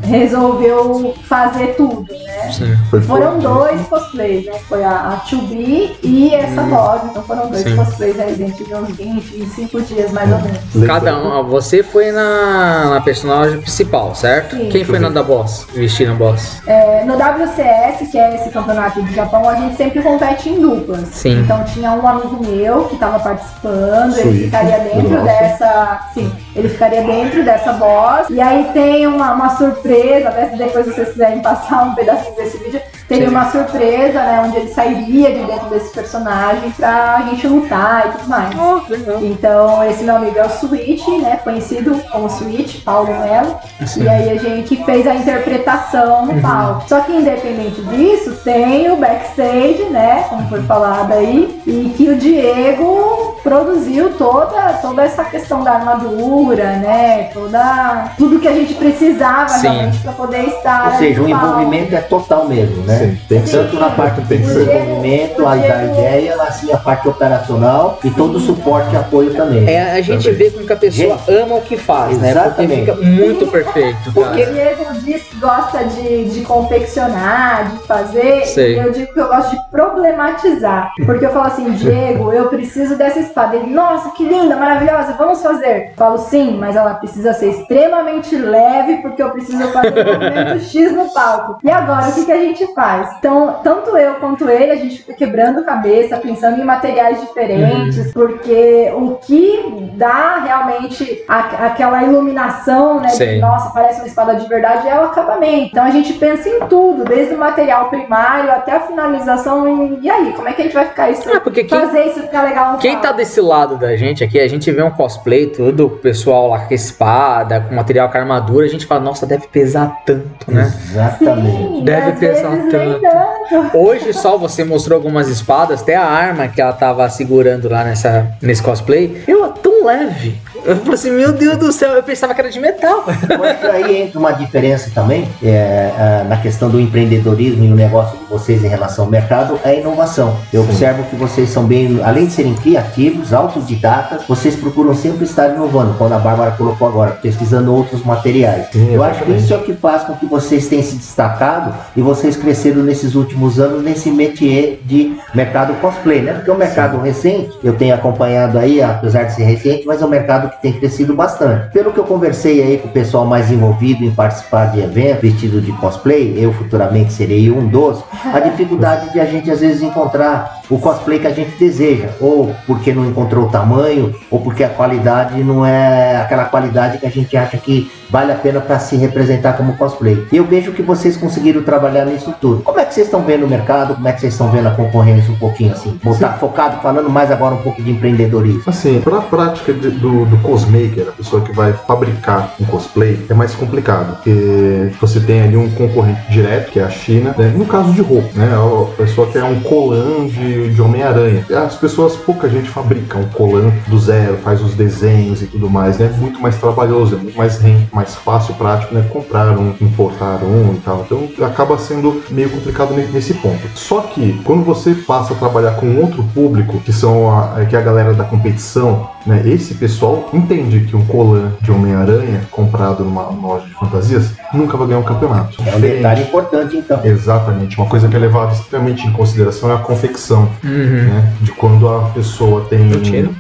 resolveu fazer tudo, né? Sim, foi foram dois cosplays, né? Foi a, a To Be e essa voz. Então foram dois Sim. cosplays aí dentro de uns 20, 25 dias mais ou menos. Cada um, você foi na, na personagem principal, certo? Sim. Quem foi na da Boss, vestindo a Boss? É, no WCS, que é esse campeonato do Japão, a gente sempre compete em duplas. Sim. Então tinha um amigo meu que estava participando, ele ficaria dentro Nossa. dessa. Sim, ele ficaria dentro dessa Boss. E aí tem uma, uma surpresa se depois vocês quiserem passar um pedacinho desse vídeo, teria Sim. uma surpresa, né? Onde ele sairia de dentro desse personagem pra gente lutar e tudo mais. Oh, então, esse meu amigo é o Switch, né? Conhecido como Switch, Paulo Melo. E aí a gente fez a interpretação no uhum. palco. Só que independente disso, tem o backstage, né? Como foi falado aí, e que o Diego produziu toda, toda essa questão da armadura, né? Toda tudo que a gente precisava Sim. realmente para poder estar. Ou seja, o envolvimento é total mesmo, né? Sim, tem que Tanto na parte do desenvolvimento, a da ideia, assim, a parte operacional e todo o suporte e apoio também. É, a gente também. vê como que a pessoa gente, ama o que faz, né? Exatamente. Porque fica muito perfeito. Porque o Diego diz que gosta de, de confeccionar, de fazer, Sei. eu digo que eu gosto de problematizar. Porque eu falo assim, Diego, eu preciso dessa espada. Ele, nossa, que linda, maravilhosa, vamos fazer. Eu falo, sim, mas ela precisa ser extremamente leve, porque eu preciso fazer o movimento X no palco. E agora, o que, que a gente faz? Então, tanto eu quanto ele, a gente fica quebrando cabeça, pensando em materiais diferentes, uhum. porque o que dá realmente a, aquela iluminação, né? De, nossa, parece uma espada de verdade, é o acabamento. Então a gente pensa em tudo, desde o material primário até a finalização. E, e aí, como é que a gente vai ficar isso? É, porque quem, fazer isso ficar legal Quem tá desse lado da gente aqui, a gente vê um cosplay, tudo, o pessoal lá com espada, com material com armadura, a gente fala, nossa, deve pesar tanto, né? Exatamente. Sim, deve pesar tanto. Hoje só você mostrou algumas espadas, até a arma que ela tava segurando lá nessa, nesse cosplay. Eu, tão leve. Eu falei assim, meu Deus do céu, eu pensava que era de metal. Mas aí entra uma diferença também é, é, na questão do empreendedorismo e o negócio de vocês em relação ao mercado, é a inovação. Eu Sim. observo que vocês são bem, além de serem criativos, autodidatas, vocês procuram sempre estar inovando, quando a Bárbara colocou agora, pesquisando outros materiais. Sim, eu acho que isso é o que faz com que vocês tenham se destacado e vocês cresceram nesses últimos anos nesse métier de mercado cosplay, né? Porque o mercado Sim. recente, eu tenho acompanhado aí, apesar de ser recente, mas é um mercado que tem crescido bastante. Pelo que eu conversei aí com o pessoal mais envolvido em participar de eventos vestido de cosplay, eu futuramente serei um dos, a dificuldade de a gente às vezes encontrar o cosplay que a gente deseja, ou porque não encontrou o tamanho, ou porque a qualidade não é aquela qualidade que a gente acha que vale a pena para se representar como cosplay. E eu vejo que vocês conseguiram trabalhar nisso tudo. Como é que vocês estão vendo o mercado? Como é que vocês estão vendo a concorrência um pouquinho assim? Botar focado, falando mais agora um pouco de empreendedorismo. Assim, para a prática de, do, do cosmaker, a pessoa que vai fabricar um cosplay, é mais complicado, porque você tem ali um concorrente direto, que é a China, né? no caso de roupa, né? A pessoa que é um colan de, de Homem-Aranha. As pessoas, pouca gente fabrica um colan do zero, faz os desenhos e tudo mais, né? Muito mais trabalhoso, é muito mais, mais fácil, prático, né? Comprar um, importar um e tal. Então acaba sendo meio complicado nesse ponto. Só que quando você passa a trabalhar com outro público, que são a, que é a galera da competição, né? Esse pessoal entende que um colan de Homem-Aranha comprado numa loja de fantasias nunca vai ganhar um campeonato. É um detalhe importante, então. Exatamente. Uma coisa que é levada extremamente em consideração é a confecção. Uhum. Né? De quando a pessoa tem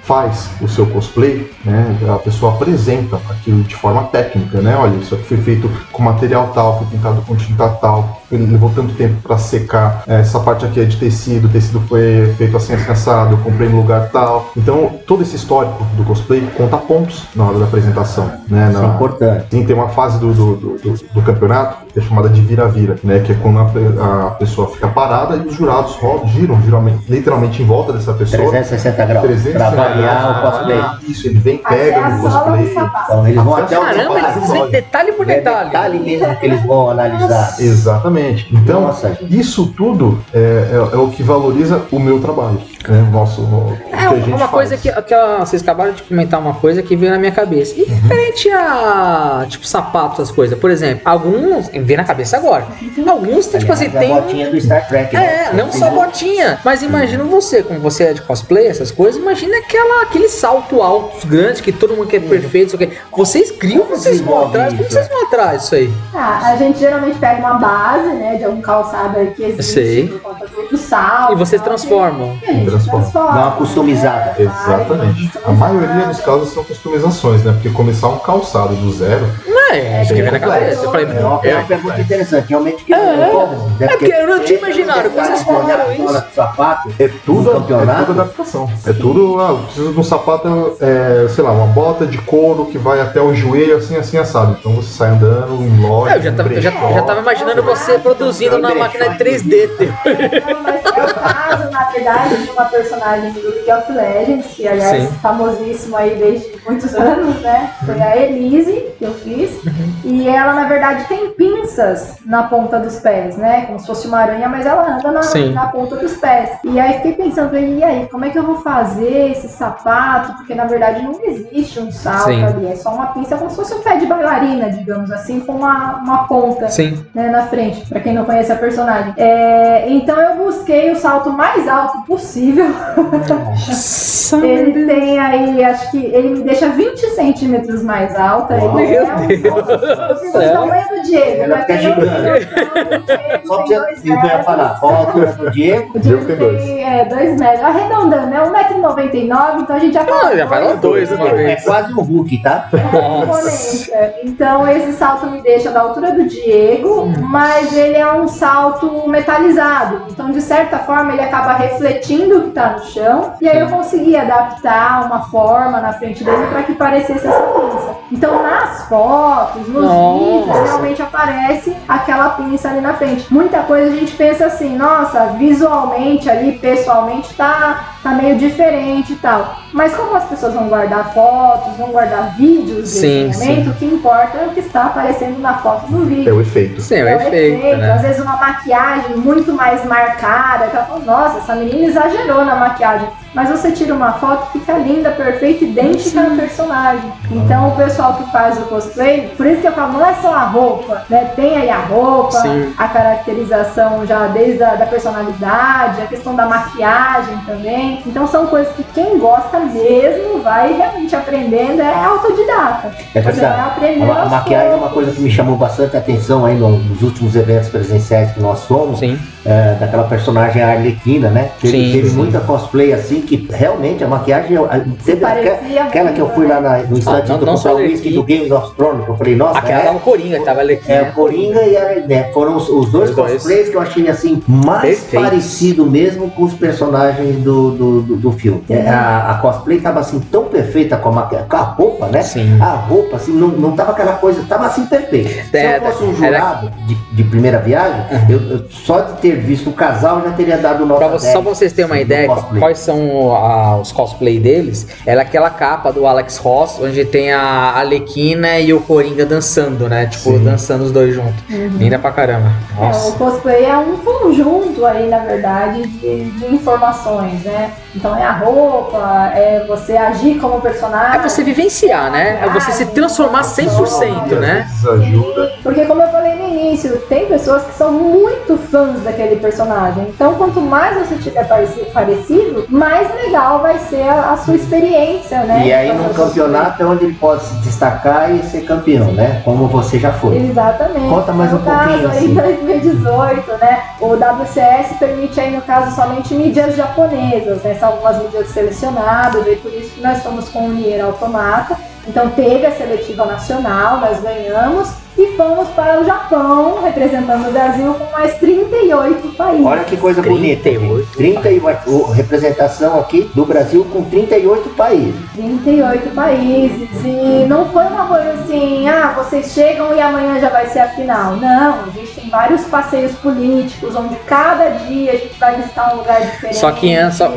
faz o seu cosplay, né? A pessoa apresenta aquilo de forma técnica, né? Olha, isso aqui foi feito com material tal, foi pintado com tinta tal, levou tanto tempo para secar. Essa parte aqui é de tecido, o tecido foi feito assim, assim assado, eu comprei no lugar tal. Então, todo esse histórico do cosplay conta pontos na hora da apresentação, né? Isso é importante. Sim, tem uma fase do, do, do, do campeonato que é chamada de vira-vira, né? Que é quando a, a, pessoa fica parada e os jurados rodam, giram, geralmente, literalmente em volta dessa pessoa. 360 graus. 360 pra avaliar o cosplay. Isso, ele vem, pega Até a no cosplay. sapato. Então eles vão até o Caramba, eles sapato. vêm detalhe por É detalhe. detalhe mesmo que eles vão analisar. Exatamente. Então, Nossa, isso tudo é, é- é o que valoriza o meu trabalho. Né? O Nosso, o que É a gente uma coisa faz. que, que ó, vocês acabaram de comentar uma coisa que veio na minha cabeça. E referente a tipo sapatos, essas coisas. Por exemplo, alguns. Vem na cabeça agora. Alguns tipo assim, Aliás, tem. a botinha do Star Trek. né? É, não só botinha. Mas imagina você, como você é de cosplay, essas coisas, imagina aquela, aquele salto alto, grande, que todo mundo quer perfeito, isso aqui. Vocês criam, Como vocês vão atrás, como isso? vocês vão atrás disso aí? Ah, a gente geralmente pega uma base, né, de algum calçado aí que existe Sei. por conta do. E vocês tal, transformam. E a gente Transforma. transforma. Dá uma customizada. né, Exatamente. vai A maioria dos casos são customizações, né? Porque começar um calçado do zero Não é, isso que cabeça. Eu falei, É uma, é uma pergunta interessante. Realmente que É. como? É porque eu não tinha imaginado, vocês falaram isso. sapato. É tudo, No é campeonato? tudo adaptação. É tudo, ah, eu preciso de um sapato, é, sei lá, uma bota de couro que vai até o joelho, assim, assim, assado. Então você sai andando em loja. É, eu já tava, eu já, já tava imaginando você produzindo na máquina de 3D. Não, mas é o caso, na verdade, de uma personagem do League of Legends, que aliás Sim. famosíssimo aí desde muitos anos, né? Foi a Elise que eu fiz. E ela, na verdade, tem pinças na ponta dos pés, né? Como se fosse uma aranha, mas ela anda na, na ponta dos pés. E aí fiquei pensando, e aí, como é que eu vou fazer esse sapato? Porque na verdade não existe um salto Sim. ali, é só uma pinça como se fosse um pé de bailarina, digamos assim, com uma, uma ponta Sim. né, na frente, pra quem não conhece a personagem. É, então eu busquei o salto mais alto possível. Ele tem aí, acho que ele me deixa 20 centímetros mais alta. Uau. Meu é um, Deus Vocês estão vendo Diego, Ela né? fica Quem não gigante. Só tem pra dois você eu ia metros. falar, qual a altura do Diego? O Diego tem tem é, dois metros. Arredondando, né? 1,99m, então a gente já Ah, já vai lá dois de uma É vez. quase um Hulk, tá? Imponência. Então esse salto me deixa da altura do Diego, mas ele é um salto metalizado. Então, de certa forma, ele acaba refletindo o que tá no chão. E aí eu consegui adaptar uma forma na frente dele para que parecesse essa pinça. Então, nas fotos, nos Nossa. vídeos, realmente aparece aquela pinça ali na frente. Muita coisa a gente pensa assim, nossa, visualmente ali, pessoalmente, tá, tá meio diferente e tal. Mas como as pessoas vão guardar fotos, vão guardar vídeos Sim, desse momento, o que importa é o que está aparecendo na foto no É vídeo. o efeito. Sim, é o É o efeito, né? Às vezes uma maquiagem muito mais marcada. Tá falando, nossa, essa menina exagerou na maquiagem. Mas você tira uma foto, fica linda, perfeita, idêntica à personagem. Então o pessoal que faz o cosplay, por isso que eu falo, não é só a roupa, né? Tem aí a roupa, Sim. a caracterização já desde a da personalidade, a questão da maquiagem também. Então são coisas que quem gosta mesmo vai realmente aprendendo, é autodidata. É aprendendo A, a maquiagem é uma coisa que me chamou bastante atenção aí no- nos últimos eventos presenciais que nós fomos, Sim. É, daquela personagem Arlequina, né? Teve, Sim, teve sim. muita cosplay assim que realmente a maquiagem. Teve aquela, aquela que eu fui né? lá na- no instante não- do comprar o whisky Arlequina. do Game of Thrones, que eu falei, nossa, Aquela é, tava o Coringa, que tava aqui. é, Coringa e a né, foram os, os dois Os dois. cosplays que eu achei assim mais Perfeitos. parecido mesmo com os personagens do, do, do, do filme. É, A, a cosplay tava assim tão perfeita com a, maqui- com a roupa, né? Sim. A roupa assim não, não tava aquela coisa, tava assim perfeita. Se É, eu fosse um era- jurado de, de primeira viagem, eu, eu- só de ter ter visto o casal, já teria dado nota Pra você- 10 só pra vocês terem uma ideia, cosplay. quais são ah, os cosplay deles, é aquela capa do Alex Ross, onde tem a Alequina e o Coringa dançando, né? Tipo, Sim. dançando os dois juntos. Linda pra caramba. É, o Nossa. cosplay é um conjunto aí, na verdade, de, de informações, né? Então é a roupa, é você agir como personagem. É você vivenciar, né? É você se transformar 100%, né? Ajuda. Porque como eu falei no início, tem pessoas que são muito fãs daquele personagem. Então quanto mais você tiver pareci- parecido, mais legal vai ser a, a sua experiência, né? E aí Então, num você- campeonato é onde ele pode se destacar e ser campeão, né? Como você já foi. Exatamente. Conta mais no um pouquinho, caso aí, assim. 2018, né? O WCS permite aí, no caso, somente mídias japonesas, né? Algumas mídias selecionadas, e por isso que nós estamos com o Nier Automata. Então teve a seletiva nacional, nós ganhamos e fomos para o Japão, representando o Brasil com mais 38 países. Olha que coisa bonita. 38. 38 o- representação aqui do Brasil com 38 países. 38 países. E não foi uma coisa assim, ah, vocês chegam e amanhã já vai ser a final. Não, a gente tem vários passeios políticos, onde cada dia a gente vai visitar um lugar diferente. Só que antes, só,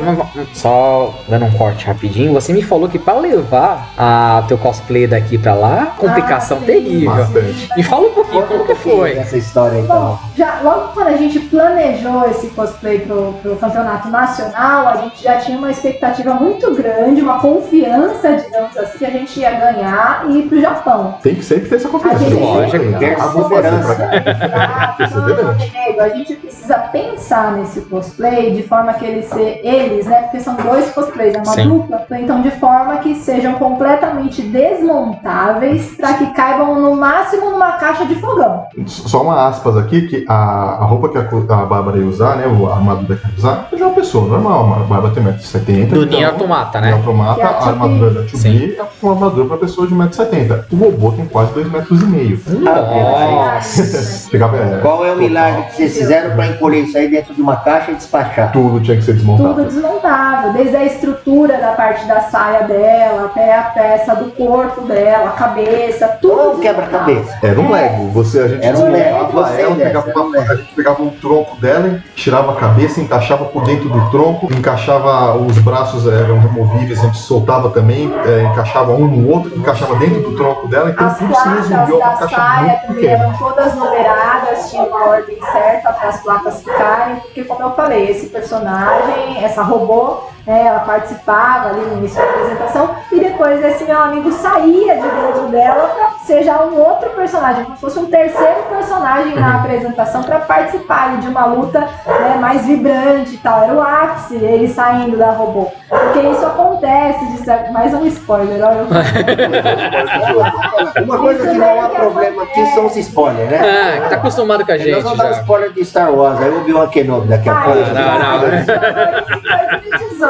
só dando um corte rapidinho, você me falou que pra levar a teu cosplay daqui pra lá, complicação Ah, sim. terrível. Bastante. Me fala um pouquinho, Conta como um que foi? Essa história Bom, então. já, logo quando a gente planejou esse cosplay pro, pro campeonato nacional, a gente já tinha uma expectativa muito grande, uma confiança, digamos assim, que a gente ia ganhar e ir pro Japão. Tem que sempre ter essa confiança. A gente- Lógico. Cá. Exatamente. Diego, a gente precisa pensar nesse cosplay de forma que eles, se, eles né? Porque são dois cosplays, é uma Sim. dupla. Então, de forma que sejam completamente desmontáveis para que caibam no máximo numa caixa de fogão. Só uma aspas aqui, que a, a roupa que a, a Bárbara ia usar, né? o- A armadura que ia usar, é de uma pessoa normal. A Bárbara tem 1,70m. Do Nier Automata, né? automata, é a a 2B. armadura da 2B é uma armadura pra pessoa de 1,70m. O robô tem quase 2,5m. Nossa. Ficava, é, Qual é o milagre que vocês fizeram para encolher isso aí dentro de uma caixa e despachar? Tudo tinha que ser desmontado. Tudo desmontável, desde a estrutura da parte da saia dela, até a peça do corpo dela, a cabeça, tudo. Ou quebra-cabeça? Era um Lego. Você, a gente Era um Lego, ela, pegava era um uma- a gente pegava o tronco dela, tirava a cabeça, encaixava por dentro do tronco, encaixava os braços eram removíveis, a gente soltava também, é, encaixava um no outro, encaixava dentro do tronco dela, então As tudo se resolveu uma caixa saia muito também pequena. eram todas numeradas, tinha uma ordem certa para as placas ficarem, porque como eu falei, esse personagem, essa robô, né, ela participava ali no início da apresentação e depois esse meu amigo saía de dentro dela para ser já um outro personagem, como se fosse um terceiro personagem na apresentação para participar ali de uma luta né, mais vibrante e tal. Era o ápice, ele saindo da robô. Porque isso acontece, de certo, mais um spoiler, olha eu Uma coisa que não há problema aqui são os spoilers, né? Ah, que tá acostumado com a Nós gente vamos dar spoiler de Star Wars, aí o Obi-Wan Kenobi daqui a Ah, pouco. não, não.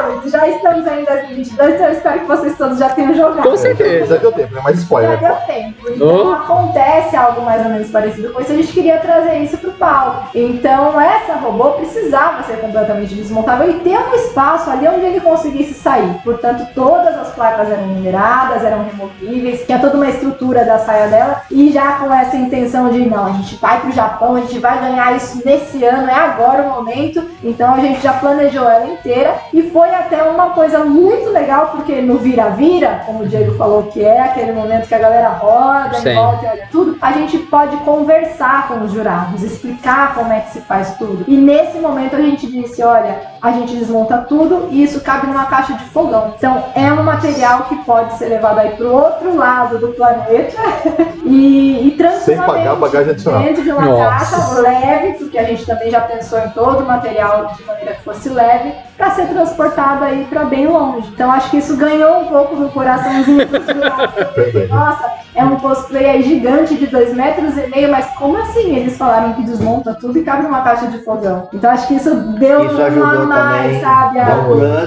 2018, já estamos ainda em 2022, então eu espero que vocês todos já tenham jogado. Com certeza. Já deu tempo, né? Mais Já spoiler. deu tempo. Então Oh. acontece algo mais ou menos parecido com isso. A gente queria trazer isso pro palco. Então essa robô precisava ser completamente desmontável e ter um espaço ali onde ele conseguisse sair. Portanto, todas as placas eram numeradas, eram removíveis, tinha toda uma estrutura da saia dela e já com essa intenção de não, a gente vai pro Japão, a gente vai ganhar isso nesse ano, é agora o momento. Então a gente já planejou ela inteira e foi até uma coisa muito legal porque no vira-vira, como o Diego falou que é aquele momento que a galera roda Sim. e volta e olha tudo, a gente pode conversar com os jurados, explicar como é que se faz tudo. E nesse momento a gente disse, olha, a gente desmonta tudo e isso cabe numa caixa de fogão. Então é um material que pode ser levado aí pro outro lado do planeta e, e Sem pagar bagagem adicional. dentro de uma Nossa. caixa leve, porque a gente também já pensou em todo o material de maneira que fosse leve, para ser transportado aí para bem longe. Então acho que isso ganhou um pouco do coraçãozinho. Nossa, é um cosplay aí gigante de dois metros e meio, mas como assim eles falaram que desmonta tudo e cabe numa caixa de fogão? Então acho que isso deu Isso uma ajudou mais, também. sabe? a-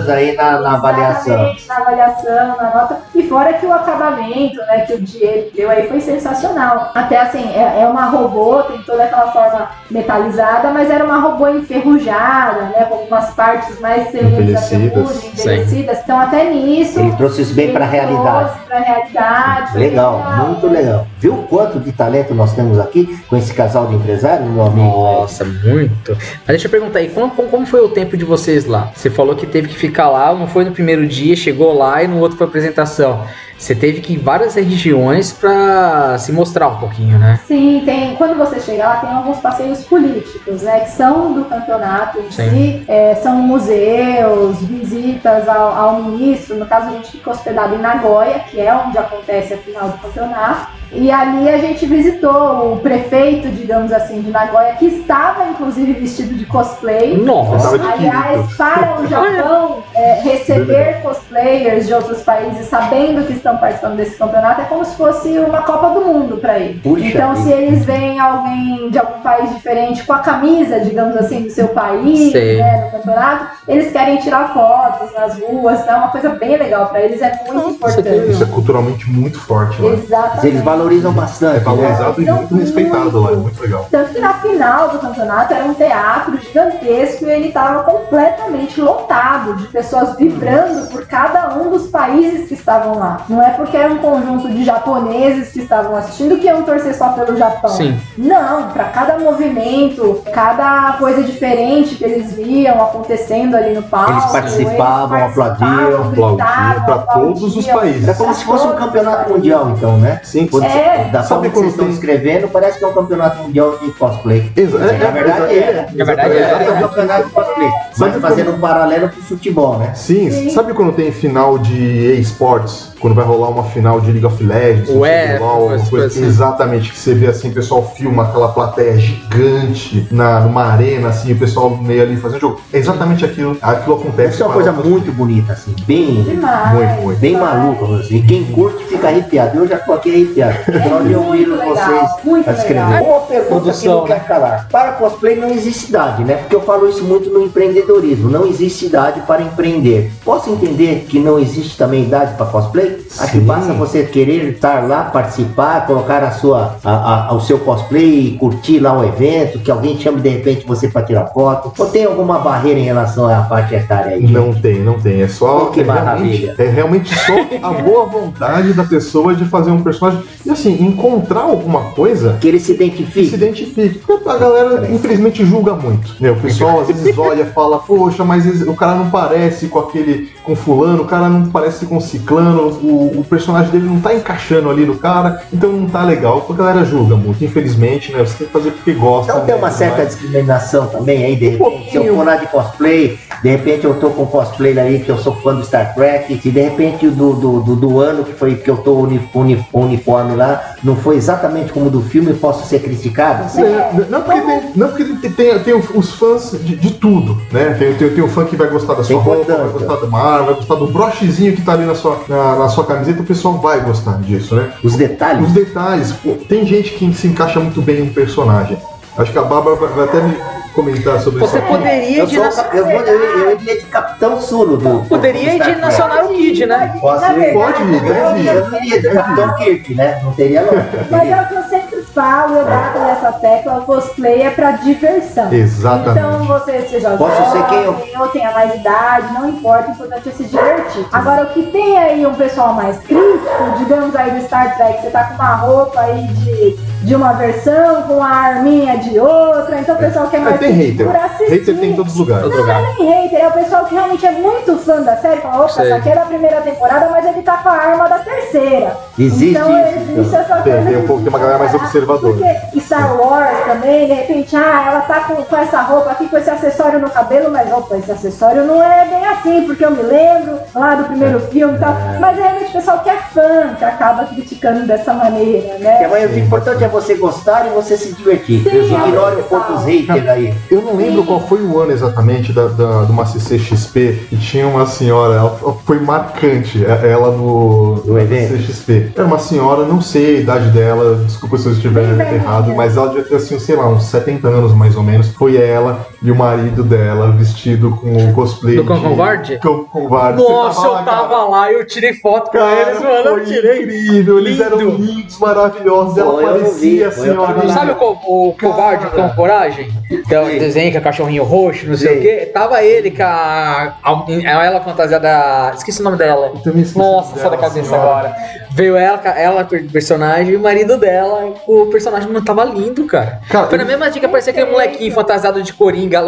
um aí na, na avaliação. Na avaliação, na nota. E fora que o acabamento, né, que o Diego deu aí foi sensacional. Até assim, é, é uma robô, tem toda aquela forma metalizada, mas era uma robô enferrujada, né, com algumas partes mais Envelhecidas. envelhecidas. Então até nisso. Ele trouxe isso bem pra realidade. trouxe Pra realidade. legal. Muito legal. Viu quanto de talento nós temos aqui com esse casal de empresários, meu amigo? Nossa, muito. Mas deixa eu perguntar aí, como, como foi o tempo de vocês lá? Você falou que teve que ficar lá, não foi no primeiro dia, chegou lá e no outro foi apresentação. Você teve que ir em várias regiões para se mostrar um pouquinho, né? Sim, tem. Quando você chega lá, tem alguns passeios políticos, né? Que são do campeonato em Sim. si. É, são museus, visitas ao, ao ministro. No caso, a gente fica hospedado em Nagoya, que é onde acontece a final do campeonato. E ali a gente visitou o prefeito, digamos assim, de Nagoya, que estava inclusive vestido de cosplay. Nossa. Aliás, para o Japão é, receber cosplayers de outros países sabendo que estão participando desse campeonato é como se fosse uma Copa do Mundo para eles. Puxa então, se eles veem alguém de algum país diferente com a camisa, digamos assim, do seu país, né, no campeonato, eles querem tirar fotos nas ruas, é uma coisa bem legal para eles, é muito importante. Isso é culturalmente muito forte lá. Exatamente. Valorizam bastante. É valorizado e Então, muito respeitado lá, é muito. legal. Tanto que na final do campeonato era um teatro gigantesco e ele estava completamente lotado de pessoas vibrando por cada um dos países que estavam lá. Não é porque era um conjunto de japoneses que estavam assistindo que iam torcer só pelo Japão. Sim. Não, para cada movimento, cada coisa diferente que eles viam acontecendo ali no palco. Eles participavam, eles aplaudiam, aplaudiam gritavam, pra todos os aplaudiam. países. É como se fosse um campeonato mundial, então, né? Sim, Quando É. da Sabe forma que quando vocês estão escrevendo, parece que é um campeonato mundial de cosplay. Exa- é- Na verdade é. Na verdade É, é. é um campeonato de cosplay. Mas fazendo um paralelo com o futebol, né? Sim, Sim. sabe quando tem final de eSports? Quando vai rolar uma final de League of Legends, Ué, LOL, coisa assim. Exatamente, que você vê assim, o pessoal filma aquela plateia gigante na, numa arena, assim, o pessoal meio ali fazendo jogo. É exatamente aquilo. Aquilo acontece. Isso é uma coisa muito bonita, assim, bem, Demais. Muito, muito. bem maluca. Assim. Quem curte fica arrepiado. Eu já tô aqui arrepiado. De ouvir muito legal, vocês legal. Uma pergunta Produção, que não quer calar. Para cosplay não existe idade, né? Porque eu falo isso muito no empreendedorismo. Não existe idade para empreender. Posso entender que não existe também idade para cosplay? Aqui Sim. basta você querer estar lá, participar, colocar a sua, a, a- o seu cosplay, curtir lá o evento, que alguém chame de repente você para tirar foto. Ou tem alguma barreira em relação à parte etária aí? Não tem, não tem. É só. Que é realmente, maravilha. é realmente só a boa vontade da pessoa de fazer um personagem. E assim, encontrar alguma coisa Que ele se que se identifique. identifique. Porque a galera, infelizmente, julga muito. Né? O pessoal às vezes olha e fala, poxa, mas o cara não parece com aquele. com fulano, o cara não parece com ciclano, o, o personagem dele não tá encaixando ali no cara, então não tá legal. A galera julga muito, infelizmente, né? Você tem que fazer porque gosta. Então tem né? uma certa Mas- discriminação também aí, de repente, se eu for lá de cosplay, de repente eu tô com cosplay aí que eu sou fã do Star Trek, se de repente do, do, do, do ano que foi que eu tô uni, uni- uniforme lá, não foi exatamente como o do filme, posso ser criticado? Assim? É, não porque, tem, não porque tem, tem, os fãs de, de tudo, né? Tem, tem, tem o fã que vai gostar da sua Tem roupa, vai gostar da marca, vai gostar do brochezinho que tá ali na sua, na, na sua camiseta, o pessoal vai gostar disso, né? Os detalhes. Os detalhes, pô, tem gente que se encaixa muito bem em um personagem. Acho que a Bárbara vai, até me comentar sobre Você isso. aqui. poderia Eu, ir de sou, nacional. eu, vou- eu, eu iria de Capitão Sulo do. Poderia ir de. Nacional Kid, né? Posso Pode ir, deve Eu, ir. eu não iria de Capitão Kirk, né? Não teria lógica. Mas é o que eu sempre falo, eu bato nessa tecla, o cosplay é pra diversão. Exatamente. Então você seja Posso ser quem eu- jovem ou tenha mais idade, não importa, o importante é se divertir. Agora, o que tem aí um pessoal mais crítico, digamos aí do Star Trek, você tá com uma roupa aí de, de uma versão, com a arminha de outra, então o pessoal quer É, mais tem hater. por assistir. Hater tem em todos os lugares. Todo lugar. Nem hater, é o pessoal que realmente é muito fã da série, fala, opa, Sei. essa aqui é da primeira temporada, mas ele tá com a arma da terceira. Existe então, isso, existe então. essa Tem, coisa tem um de pouco- tem uma galera mais observadora. Porque Star Wars também, de repente, ah, ela tá com, com essa roupa aqui, com esse acessório no cabelo, mas opa, esse acessório não é bem assim, porque eu me lembro lá do primeiro filme e tal. Mas realmente o pessoal que é fã, que acaba criticando dessa maneira, né? É, mas o importante é você gostar e você se divertir. Sim, Ignore é um pouco os haters aí. Eu não lembro qual foi o ano exatamente da, da, de uma CCXP e tinha uma senhora, ela foi marcante, é- ela no, No? CCXP. Era uma senhora, não sei a idade dela, desculpa se eu estiver Bem velhinha. errado, mas ela devia ter assim, sei lá, uns 70 anos mais ou menos. Foi ela e o marido dela vestido com o cosplay Do de- Cão Covarde? Cão Covarde. Nossa, eu cara? tava lá e eu tirei foto com Cara, eles, mano. Eu foi tirei. incrível, eles Lindo. eram lindos, maravilhosos. Ela parecia parecia assim, lá. Sabe o, o covarde Cara. com coragem? Que é o desenho que é cachorrinho roxo, não sei Sim. o quê. Tava ele com a, a- ela fantasiada. Esqueci o nome dela. Nossa, dela, só da cabeça senhora. agora. Veio ela, ela, personagem, e o marido dela. O personagem não tava lindo, cara. Cara, Foi na mesma dica, parecia aquele molequinho fantasiado de Coringa,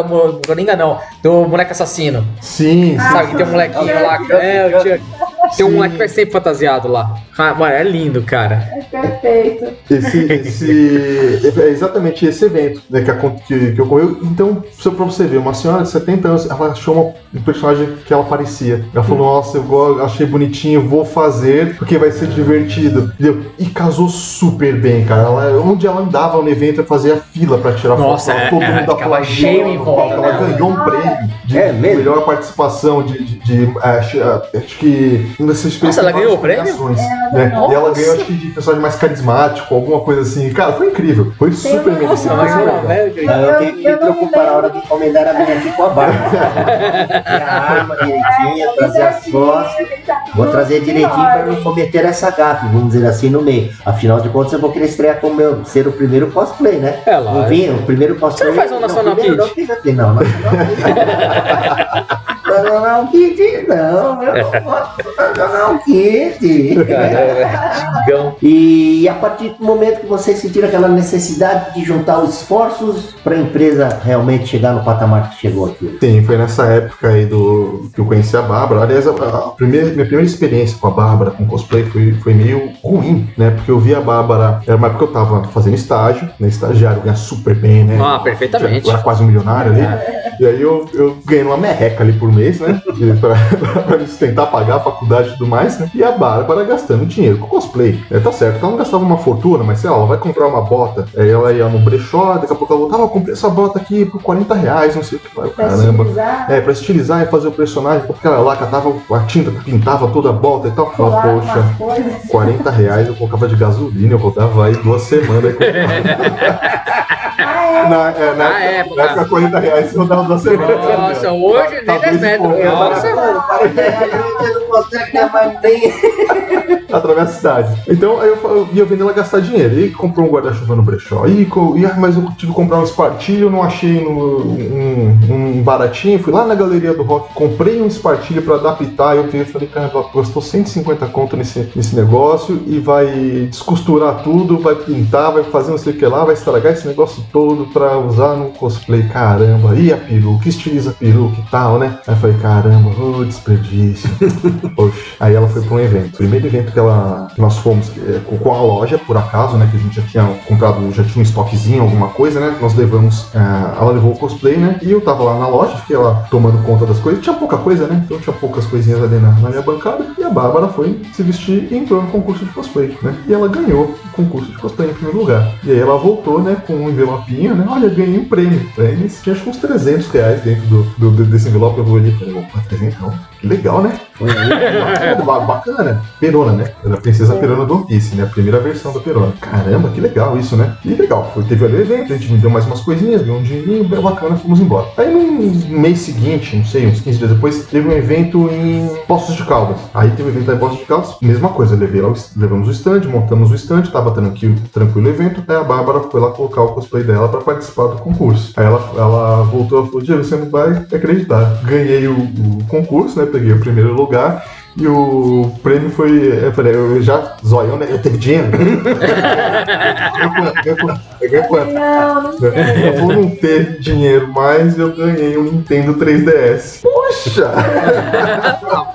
Coringa não, do moleque assassino. Sim, sim. Sabe que tem um molequinho lá. que- É, o Chuck. Tem um moleque que vai sempre fantasiado lá. Ah, mano, é lindo, cara. É perfeito. Esse, esse, é exatamente esse evento né, que, que, que ocorreu. Então, só pra você ver, uma senhora de 70 anos, ela achou uma- um personagem que ela parecia. Ela falou, nossa, eu achei bonitinho, vou fazer, porque vai ser divertido. Entendeu? E casou super bem, cara. Ela, onde ela andava no evento, fazia fila pra tirar Nossa, foto. é, todo é, mundo ficava cheio em ela, volta, Ela ganhou um prêmio de É melhor participação de... de, de- acho, acho que... Uma dessas Nossa, ela ganhou o prêmio? premiações, né? E ela ganhou, acho que, de personagem mais carismático, alguma coisa assim. Cara, foi incrível. Foi super merecido. Não, eu Eu- tenho que eu me não me preocupar na hora de encomendar a minha aqui com a barba. A arma direitinha, trazer as costas. Vou trazer direitinho para não cometer essa gafe, vamos dizer assim, no meio. Afinal de contas, eu vou querer estrear como meu, ser o primeiro cosplay, né? É lá. Não vinha, o primeiro cosplay. Você não faz um National o primeiro Kid? Não, tem, não, National Kid. Não, eu não gosto do National Kid. Gigão. E a partir do momento que vocês sentiram aquela necessidade de juntar os esforços para a empresa realmente chegar no patamar que chegou aqui. Sim, foi nessa época aí do que eu conheci a Bárbara. Aliás, a, a primeira, minha primeira experiência com a Bárbara, com cosplay, foi, foi meio ruim, né? Porque eu vi a Bárbara, era uma época que eu tava fazendo estágio, né? Estagiário ganha super bem, né? Ah, perfeitamente. Eu era quase um milionário ali. E aí eu, eu ganhei uma merreca ali por mês, né? Pra, pra me sustentar, pagar a faculdade e tudo mais, né? E a Bárbara gastando dinheiro com cosplay. É, tá certo, ela não gastava uma fortuna, mas sei lá, ela vai comprar uma bota, aí ela ia no brechó, daqui a pouco ela voltava, eu comprei essa bota aqui por 40 reais, não sei o que. Pra Caramba. estilizar, É, pra estilizar e fazer o personagem, porque ela lá catava a tinta, pintava toda a bota e tal. Falava, poxa, umas coisas. 40 reais eu colocava de gasolina, eu rodava aí duas semanas. Ah, é? Na, é, na, Na época, época. na época, 40 reais eu dava duas semanas. Nossa, hoje Tá nem dois 10 e metros. pouco. Nossa, Eu não consegue mais atravessa a cidade. Então aí eu, eu ia vendo ela gastar dinheiro. E comprou um guarda-chuva no brechó. E, e, ah, mas eu tive que comprar um espartilho, eu não achei no, um, um baratinho. Fui lá na galeria do rock, comprei um espartilho pra adaptar. Eu vi e falei, cara, gastou 150 conto nesse, nesse negócio e vai descosturar tudo, vai pintar, vai fazer não sei o que lá, vai estragar esse negócio todo pra usar no cosplay. Caramba, e a peruca? Estiliza a peruca e tal, né? Aí eu falei, caramba, ô desperdício. Poxa. Aí ela foi pra um evento. Primeiro evento que, ela, que nós fomos é, com, a loja, por acaso, né? Que a gente já tinha comprado, já tinha um estoquezinho, alguma coisa, né? Nós levamos. é, ela levou o cosplay, né? E eu tava lá na loja, fiquei lá tomando conta das coisas. Tinha pouca coisa, né? Então tinha poucas coisinhas ali na, na minha bancada. E a Bárbara foi se vestir e entrou no concurso de cosplay, né? E ela ganhou o concurso de cosplay em primeiro lugar. E aí ela voltou, né? Com um envelopinho, né? Olha, ganhei um prêmio. Prêmio, tinha acho que uns 300 reais dentro do, do- desse envelope. Eu olhei e falei, opa, 300 não. Que legal, né? Ba- bacana. Perona, né? Era a princesa Perona do One Piece, né? A primeira versão da Perona. Caramba, que legal isso, né? E legal, foi, teve ali o evento, a gente me deu mais umas coisinhas, ganhou um dinheirinho, bacana, fomos embora. Aí no mês seguinte, não sei, uns 15 dias depois, teve um evento em Poços de Caldas. Aí teve um evento em Poços de Caldas, mesma coisa, levei lá, levamos o stand, montamos o stand, tava tranquilo, tranquilo o evento, aí a Bárbara foi lá colocar o cosplay dela pra participar do concurso. Aí ela, ela voltou e falou, Diego, você não vai acreditar. Ganhei o, o concurso, né? Peguei o primeiro lugar. E o prêmio foi. Eu falei, eu já zoião, né? Eu teve dinheiro. eu, ganhei quanto? Não, não Eu vou não ter dinheiro mais, eu ganhei um Nintendo 3DS. Poxa!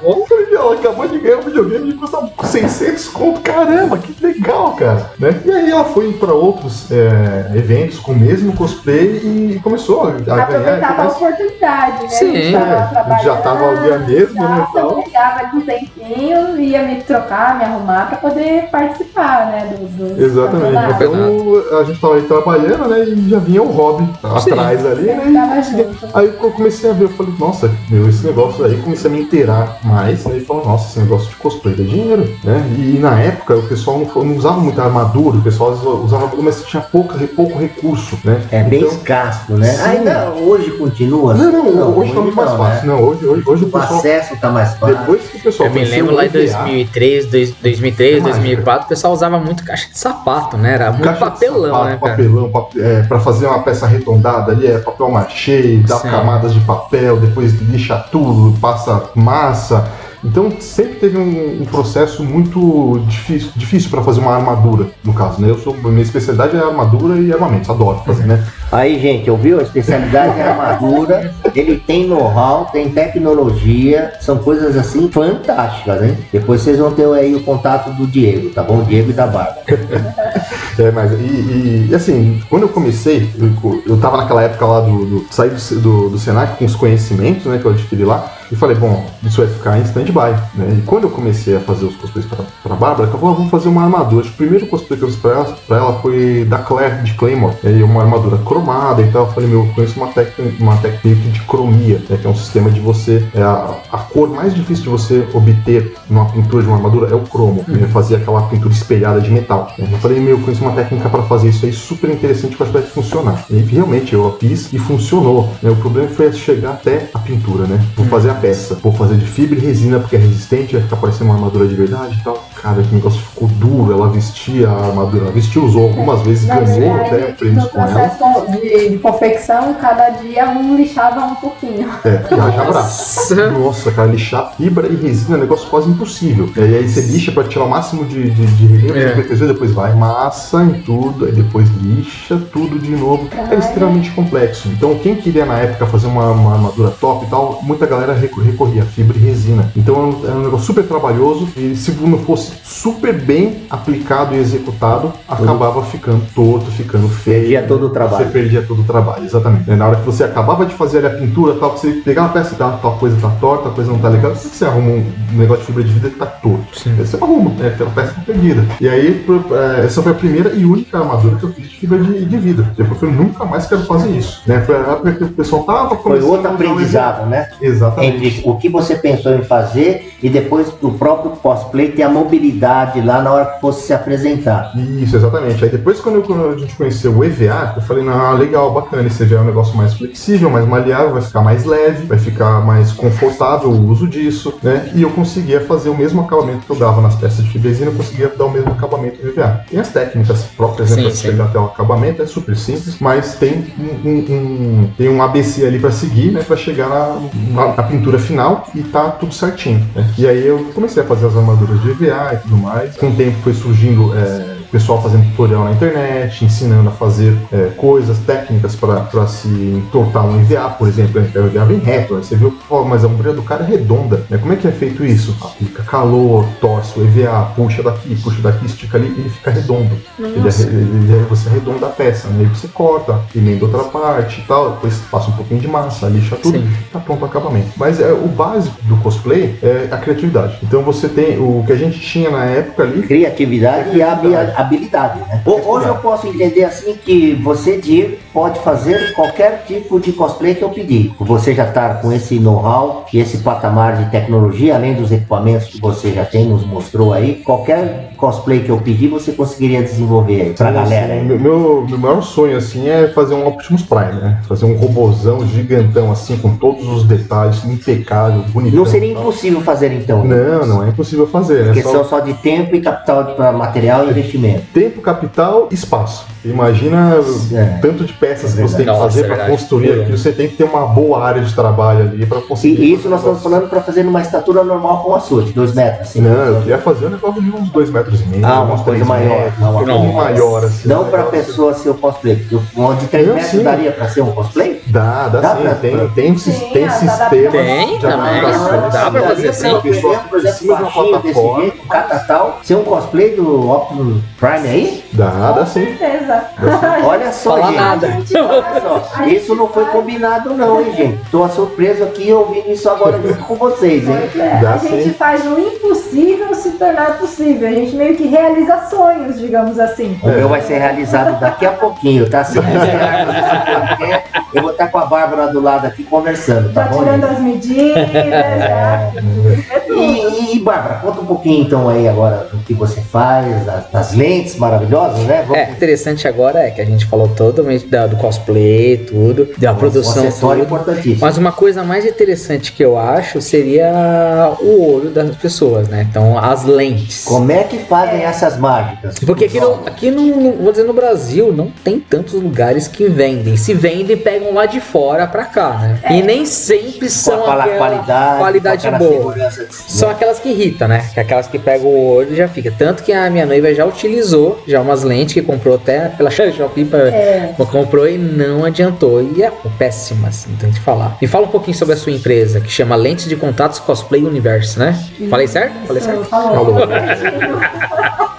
Eu falei, ela acabou de ganhar um videogame que custa 600 conto. Caramba, que legal, cara. Né? E aí ela foi pra outros é, eventos com o mesmo cosplay e começou a, a ganhar. aproveitava a oportunidade, né? Sim, tava é. Já tava ali a mesma, né, tal. pegava ali um tempinho, ia me trocar, me arrumar pra poder participar, né? Do, do Exatamente. campeonato. Então a gente tava aí trabalhando, né? E já vinha o hobby atrás ali, né? e-. Aí eu comecei a ver, eu falei, nossa, meu, esse negócio aí, comecei a me inteirar mais, né? E falei, nossa, esse negócio de cosplay dá dinheiro, né? E na época o pessoal não, não usava muita armadura, o pessoal usava armadura, mas tinha pouca, pouco recurso, né? É bem Então- escasso, né? Sim. Ainda hoje continua. Não, não, assim? hoje tá muito mais não, fácil. né? Não, hoje, hoje, hoje o O pessoal. acesso tá mais fácil. depois que o pessoal Eu me lembro lá em EVA, 2003, dois- 2003, Mágica. 2004, o pessoal usava muito caixa de sapato, né? Era muito caixa papelão, sapato, né? Papelão, pap- é, pra fazer uma peça arredondada ali, é papel machê, dá Sim. camadas de papel, depois lixa tudo, passa massa. Então sempre teve um, um processo muito difícil, difícil para fazer uma armadura, no caso, né? Eu sou, minha especialidade é armadura e armamentos, adoro fazer, né? Aí, gente, ouviu? A especialidade é armadura, ele tem know-how, tem tecnologia, são coisas assim fantásticas, hein? Depois vocês vão ter aí o contato do Diego, tá bom? Diego e da Barba. É, mas e, e- assim, quando eu comecei, eu, eu tava naquela época lá do. do saí do, do, do Senac com os conhecimentos né, que eu adquiri lá, e falei, bom, isso vai ficar em stand-by. Né? E quando eu comecei a fazer os cosplays pra, pra Bárbara, eu falei, ah, vamos fazer uma armadura. Acho que o primeiro cosplay que eu fiz pra ela, pra ela foi da Claire de Claymore. Aí uma armadura cromada e tal. Eu falei, meu, eu conheço uma técnica, uma técnica de cromia, né, que é um sistema de você. É a, a cor mais difícil de você obter numa pintura de uma armadura é o cromo. Né? Fazer aquela pintura espelhada de metal. né? Eu falei, meu, eu conheço uma técnica para fazer isso aí super interessante que eu acho que vai funcionar. E realmente eu fiz e funcionou. né? O problema foi chegar até a pintura, né? Vou fazer a peça, vou fazer de fibra e resina porque é resistente, vai ficar parecendo uma armadura de verdade e tal. Cara, que negócio ficou duro. Ela vestia a armadura, ela vestiu, usou algumas vezes, Na ganhou verdade, até prêmios no com ela. processo de, confecção, cada dia um lixava um pouquinho. É, e braço. Nossa. Cara, lixar fibra e resina é um negócio quase impossível. E aí você lixa pra tirar o máximo de, de, de relevo, É. depois, vai massa em tudo, aí depois lixa tudo de novo. É extremamente complexo. Então, quem queria na época fazer uma, uma armadura top e tal, muita galera recor- recorria a fibra e resina. Então, é um, é um negócio super trabalhoso e se não fosse super bem aplicado e executado, acabava ficando torto, ficando feio. Perdia todo o trabalho. Você perdia todo o trabalho, exatamente. Na hora que você acabava de fazer ali a pintura, tal, que você pegava a peça e tal, tal coisa tá torta, tal coisa não tá legal, você arruma um negócio de fibra de vidro que tá torto. Sim. Aí você arruma, né? Aquela peça tá perdida. E aí, é, essa foi a primeira e única armadura que eu fiz de fibra de, de vidro. Depois eu nunca mais quero fazer isso. Né? Foi a época que o pessoal tava Foi começando outro a usar o aprendizado, né? Exatamente. O que você pensou em fazer e depois o próprio cosplay ter a mobilidade lá na hora que fosse se apresentar. Isso, exatamente. Aí depois, quando, eu- quando a gente conheceu o EVA, eu falei, não, legal, bacana, esse EVA é um negócio mais flexível, mais maleável, vai ficar mais leve, vai ficar mais confortável o uso disso, né? E eu conseguia fazer o mesmo acabamento que eu dava nas peças de fibra resina, eu conseguia dar o mesmo acabamento do EVA. Tem as técnicas próprias, né, Sim, pra sim. chegar até o acabamento, é super simples, mas tem um, um- um- tem um ABC ali pra seguir, né, pra chegar na, na- na pintura final e tá tudo certinho, né? E aí eu comecei a fazer as armaduras de EVA e tudo mais. Com o tempo foi surgindo é, pessoal fazendo tutorial na internet, ensinando a fazer é, coisas, técnicas para se entortar um EVA, por exemplo. né? O EVA bem reto, aí você viu, pô, mas a ombreira do cara é redonda. Né? Como é que é feito isso? Aplica calor, torce o EVA, puxa daqui, puxa daqui, estica ali, ele fica redondo. Ele, é- ele é- você arredonda a peça, né? aí você corta, emenda outra parte e tal, depois passa um pouquinho de massa, lixa tudo, Sim. tá pronto o acabamento. Mas é, o básico do cosplay é a criatividade. Então você tem o que a gente tinha na época ali, Criatividade e habi- habilidade, né? Ho- Hoje eu posso entender assim que você, Diego, pode fazer qualquer tipo de cosplay que eu pedir. Você já tá com esse know-how e esse patamar de tecnologia, além dos equipamentos que você já tem, nos mostrou aí, qualquer cosplay que eu pedir, você conseguiria desenvolver aí pra Sim, galera sim. aí. Meu, meu, meu maior sonho, assim, é fazer um Optimus Prime, né? Fazer um robozão gigantão, assim, com todos os detalhes, impecável, bonitão. Não seria impossível fazer então. Não, não é impossível fazer. É Questão só só de tempo e capital para material e investimento. tempo, capital, espaço. Imagina É. tanto de peças que você tem que fazer é para construir É. aquilo. Você tem que ter uma boa área de trabalho ali para conseguir. E isso nós estamos falando para fazer numa estatura normal com a sua, de dois metros. Assim. Não, eu queria fazer um negócio de uns dois metros e meio. Ah, uma coisa maior, metros, não, uma uma- coisa maior, assim. Não para pessoa ser o cosplay. porque Um de 3 Não, metros sim. daria para ser um cosplay? Dá, dá, Dá sim. pra- tem, tem, Sim, tem dá- sistema. Tem de também, adaptação. dá pra fazer assim. pra, por exemplo, por Em exemplo, cima de uma baixinho desse plataforma. jeito, ser um cosplay do Optimus Prime aí? Dá, dá Com sim. certeza. Olha só, gente. nada. Olha só, isso não foi combinado não, hein, gente? Tô surpreso aqui ouvindo isso agora junto com vocês, hein? É, a gente faz o impossível se tornar possível. A gente meio que realiza sonhos, digamos assim. O meu vai ser realizado daqui a pouquinho, tá? Se quiser, eu vou estar com a Bárbara do lado aqui conversando, tá Já bom? tirando gente? as medidas. É tudo. E, e, Bárbara, conta um pouquinho então aí agora do que você faz, da- das lentes maravilhosas, né? Vamos- É, interessante agora é que a gente falou totalmente da- do cosplay, tudo, da um produção, acessório tudo. importantíssimo. Mas uma coisa mais interessante que eu acho seria o olho das pessoas, né? Então, as lentes. Como é que fazem essas mágicas? Porque aqui, no, aqui no, no- vou dizer, no Brasil não tem tantos lugares que vendem. Se vendem, pegam lá de fora pra cá, né? E nem sempre são aquela qualidade, qualidade boa. São aquelas que irritam, né? Que é aquelas que pegam o olho e já fica. Tanto que a minha noiva já utilizou já umas lentes que comprou até pela Shopee pra, É. comprou e não adiantou. E é péssimas, não tem que falar. Me fala um pouquinho sobre a sua empresa, que chama Lentes de Contatos Cosplay Universo, né? Falei certo? Falei certo? Falou. Falou.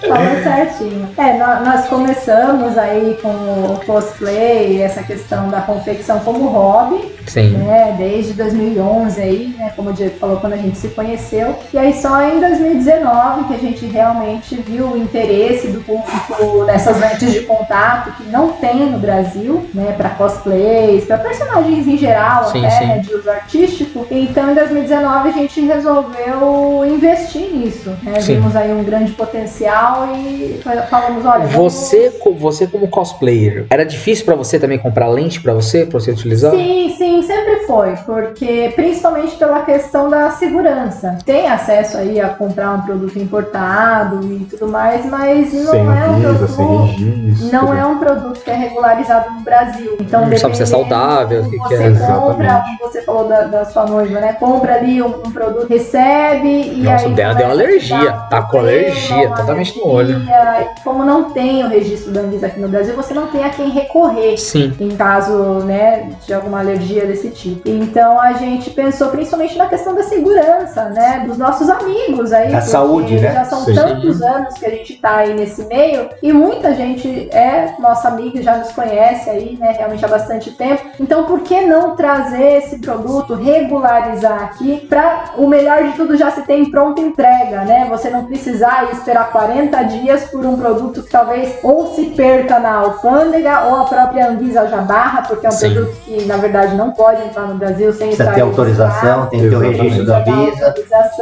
Falou certinho. É, nó- nós começamos aí com o cosplay, essa questão da confecção como hobby, Sim. né, desde 2011 aí, né, como o Diego falou, quando a gente se conheceu. E aí só em 2019 que a gente realmente viu o interesse do público nessas lentes de contato que não tem no Brasil, né, para cosplays, para personagens em geral, Sim, até, sim. né, de uso artístico. Então em 2019 a gente resolveu investir nisso, né? Vimos aí um grande potencial e falamos, olha, vamos- Você, você como cosplayer, era difícil pra você também comprar lente pra você, pra você utilizar? Sim, sim, sempre foi, porque principalmente pela questão da segurança. Tem acesso aí a comprar um produto importado e tudo mais, mas não Sem é um visa, sem produto. registro. Não é um produto que é regularizado no Brasil. Então, Hum, sabe se é saudável, o que que você é. compra, Exatamente. como você falou da, da sua noiva, né? Compra ali um, um produto, recebe e Nossa, aí. o dela deu começa a alergia, tá com alergia, uma totalmente no olho. E como não tem o registro da Anvisa aqui no Brasil, você não tem a quem recorrer Sim. em caso né, de alguma alergia desse tipo. Então a gente pensou principalmente na questão da segurança, né, dos nossos amigos aí. Da porque saúde, né? Já são Sim. tantos anos que a gente tá aí nesse meio e muita gente é nossa amiga, já nos conhece aí, né, realmente há bastante tempo. Então por que não trazer esse produto, regularizar aqui para o melhor de tudo já se tem pronta entrega, né? Você não precisar esperar 40 dias por um produto que talvez ou se perca na alfândega ou a própria Anvisa já barra, porque é um Sim. produto que na verdade não pode entrar no Brasil sem Precisa estar ter autorização, tem que ter o registro da Visa.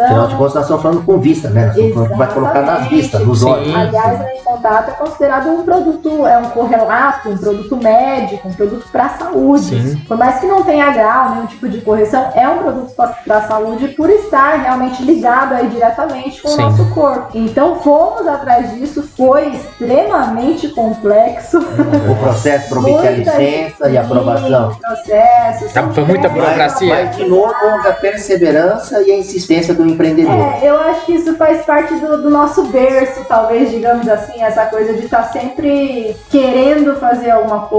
Afinal de contas, nós estamos falando com vista, né? Vai colocar nas vistas, nos olhos. Aliás, a em contato é considerado um produto, é um correlato, um produto médico, um produto para saúde. Sim. Por mais que não tenha grau, nenhum tipo de correção, é um produto para saúde por estar realmente ligado aí diretamente com Sim. o nosso corpo. Então fomos atrás disso, foi extremamente complexo. O processo para obter a licença e aprovação. Processo, Tá, foi muita burocracia. Mas, de novo, a perseverança e a insistência do empreendedor. É, eu acho que isso faz parte do, do nosso berço, talvez, digamos assim, essa coisa de estar sempre querendo fazer alguma coisa,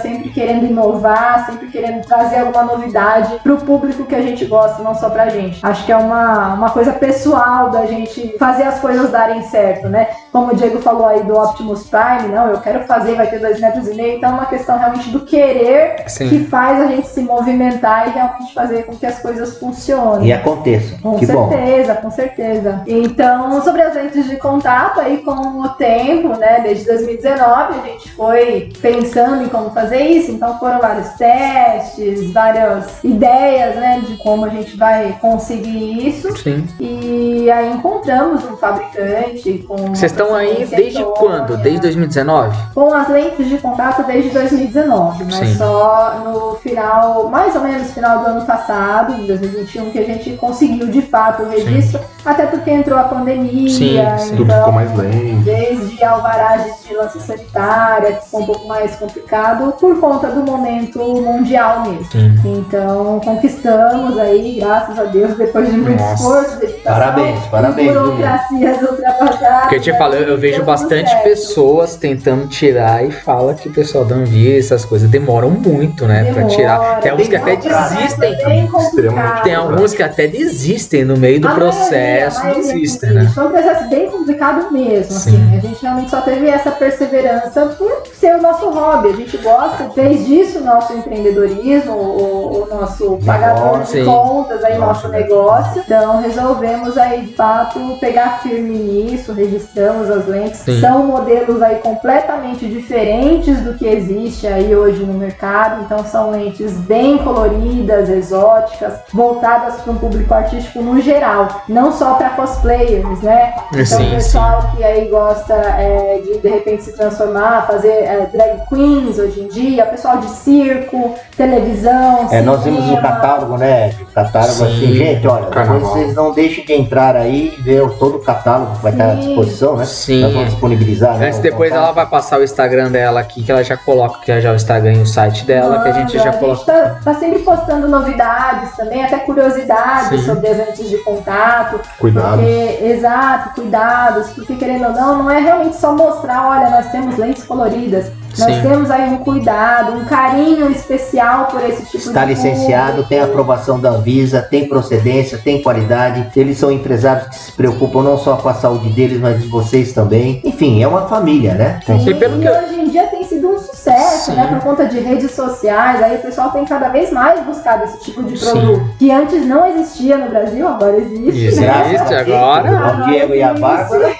sempre querendo inovar, sempre querendo trazer alguma novidade pro público que a gente gosta, não só pra gente. Acho que é uma, uma coisa pessoal da gente fazer as coisas darem certo, né? Como o Diego falou aí do Optimus Prime, não, eu quero fazer, vai ter dois metros e meio, então é uma questão realmente do querer Sim. que faz a gente se movimentar e realmente fazer com que as coisas funcionem. E aconteça. Com que bom. certeza, com certeza. Então, sobre as lentes de contato, aí com o tempo, né, desde 2019, a gente foi pensando em como fazer isso, então foram vários testes, várias ideias, né, de como a gente vai conseguir isso. Sim. E aí encontramos um fabricante com. Vocês estão aí procedência desde quando? Desde 2019? Com as lentes de contato desde 2019, mas Sim. só no final, mais ou menos final do ano passado, de 2021, que a gente conseguiu de fato o registro, até porque entrou a pandemia, Sim, sim. Tudo ficou então mais lento. desde alvarás de vigilância sanitária, que ficou um pouco mais complicado por conta do momento mundial mesmo. Sim. Então conquistamos aí, graças a Deus, depois de muito Nossa. esforço, dedicação, Parabéns, parabéns, e burocracias ultrapassadas. Porque eu te falo, eu, eu vejo deu bastante certo. pessoas tentando tirar e fala que o pessoal da Anvisa, essas coisas demoram muito, né? Pra Demora, tirar. Tem alguns que até desistem. é. Extremamente Tem alguns que até desistem no meio do processo. Maioria não existe, que né? Foi um processo bem complicado mesmo, Sim. assim. A gente realmente só teve essa perseverança por ser o nosso hobby. A gente gosta, fez disso o nosso empreendedorismo, o, o nosso pagador de Sim. contas, aí, nosso né? negócio. Então resolvemos aí, de fato, pegar firme nisso, registramos as lentes. Sim. São modelos aí completamente diferentes do que existe aí hoje no mercado. Então são lentes bem coloridas, exóticas, voltadas para um público artístico no geral, não só para cosplayers, né? Então Sim, o pessoal que aí gosta é, de de repente se transformar, fazer é, drag queens hoje em dia, pessoal de circo, televisão, É, nós vimos cinema. o catálogo, né? O catálogo Sim, assim, gente, olha, carnaval. vocês não deixem de entrar aí e ver todo o catálogo que vai estar à Sim. disposição, né? Sim. Nós vamos disponibilizar, né? Antes, depois ela vai passar o Instagram dela aqui, que ela já coloca, que é já o Instagram e o site dela, que a gente já Manda, coloca. tá, tá sempre postando novidades também, até curiosidades Sim. sobre as lentes de contato. Cuidado. Porque, exato, cuidados, porque querendo ou não, não é realmente só mostrar, olha, nós temos lentes coloridas. Nós Sim. temos aí um cuidado, um carinho especial por esse tipo Está de licenciado, público. tem aprovação da Anvisa, tem procedência, tem qualidade. Eles são empresários que se preocupam não só com a saúde deles, mas de vocês também. Enfim, é uma família, né? Sim, E pelo e que hoje em dia tem sido um sucesso, Sim. né? Por conta de redes sociais, aí o pessoal tem cada vez mais buscado esse tipo de Sim. produto. Que antes não existia no Brasil, agora existe. Existe. né? Existe agora. O Diego e a Bárbara.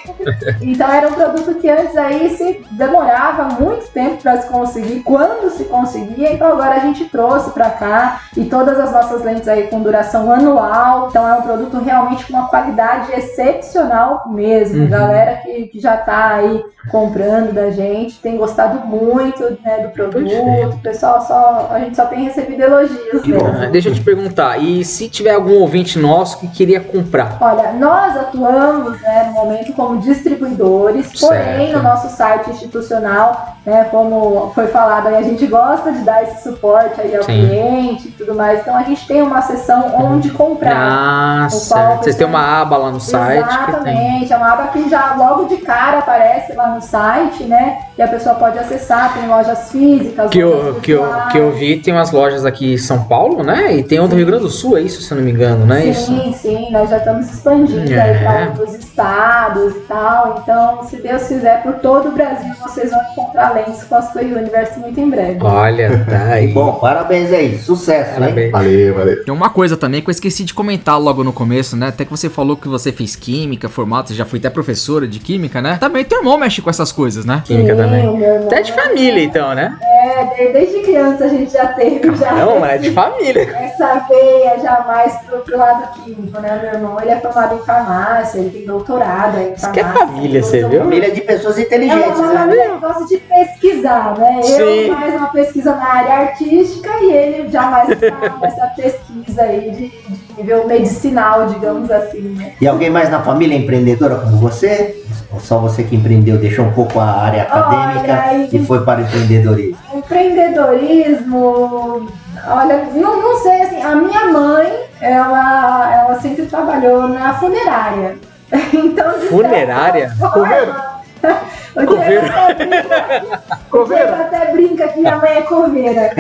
Então era um produto que antes aí se demorava muito tempo para se conseguir, quando se conseguia, então agora a gente trouxe para cá e todas as nossas lentes aí com duração anual, então é um produto realmente com uma qualidade excepcional mesmo. Uhum. Galera que, que já tá aí comprando da gente, tem gostado muito né, do produto, o pessoal só, a gente só tem recebido elogios bom. Ah, Deixa eu te perguntar, e se tiver algum ouvinte nosso que queria comprar? Olha, nós atuamos né, no momento como distribuidores, porém Certo. no nosso site institucional, né, como foi falado, a gente gosta de dar esse suporte aí ao Sim. cliente e tudo mais. Então a gente tem uma seção onde comprar. Ah, certo. Vocês têm uma aba lá no site. Exatamente, é uma aba que já logo de cara aparece lá no site, né? E a pessoa pode acessar, tem lojas físicas, Que eu, lojas que, eu, que eu vi, tem umas lojas aqui em São Paulo, né? E tem outra no Rio Grande do Sul, é isso, se eu não me engano, não é isso? Sim, sim, nós já estamos expandindo É. aí para outros estados e tal. Então, se Deus quiser, por todo o Brasil, vocês vão encontrar lentes Cosplay Universe muito em breve. Olha, tá aí. Bom, parabéns aí, sucesso? Parabéns. Valeu, valeu. Tem uma coisa também que eu esqueci de comentar logo no começo, né? Até que você falou que você fez química, formato, você já foi até professora de química, né? Também teu irmão mexe com essas coisas, né? Química Sim, também. o meu irmão Até de família, então, né? É, de- desde criança a gente já teve já Não, é de família. essa veia já mais pro, pro lado químico, né? Meu irmão, ele é formado em farmácia, ele tem doutorado em Isso que é farmácia. família, você Então, viu? Família de pessoas É inteligentes, uma né? família que gosta de pesquisar, né? Sim. Eu mais uma pesquisa na área artística e ele já mais tá nessa pesquisa aí de, de nível medicinal, digamos assim, né? E alguém mais na família empreendedora como você? Ou só você que empreendeu, deixou um pouco a área acadêmica Olha, e foi para o empreendedorismo? Empreendedorismo, olha, não, não sei, assim, a minha mãe, ela, ela sempre trabalhou na funerária. Então, Funerária? forma- O Diego até brinca- o Coveiro? Diego até brinca que minha mãe é coveira.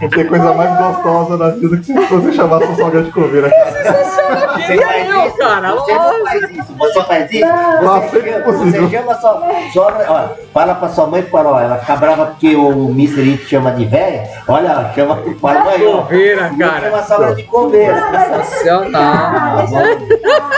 Não tem coisa mais gostosa na vida que se você chamasse o salgado de coveira. Você faz eu, isso? cara, Você não faz isso, você faz isso? Você chama, você sua, sua olha, fala pra sua mãe, para, ó, ela fica brava porque o Mr. It chama de velha, olha, chama, fala, mãe, Coveira, cara. chama a sogra de coveira. Sensacional.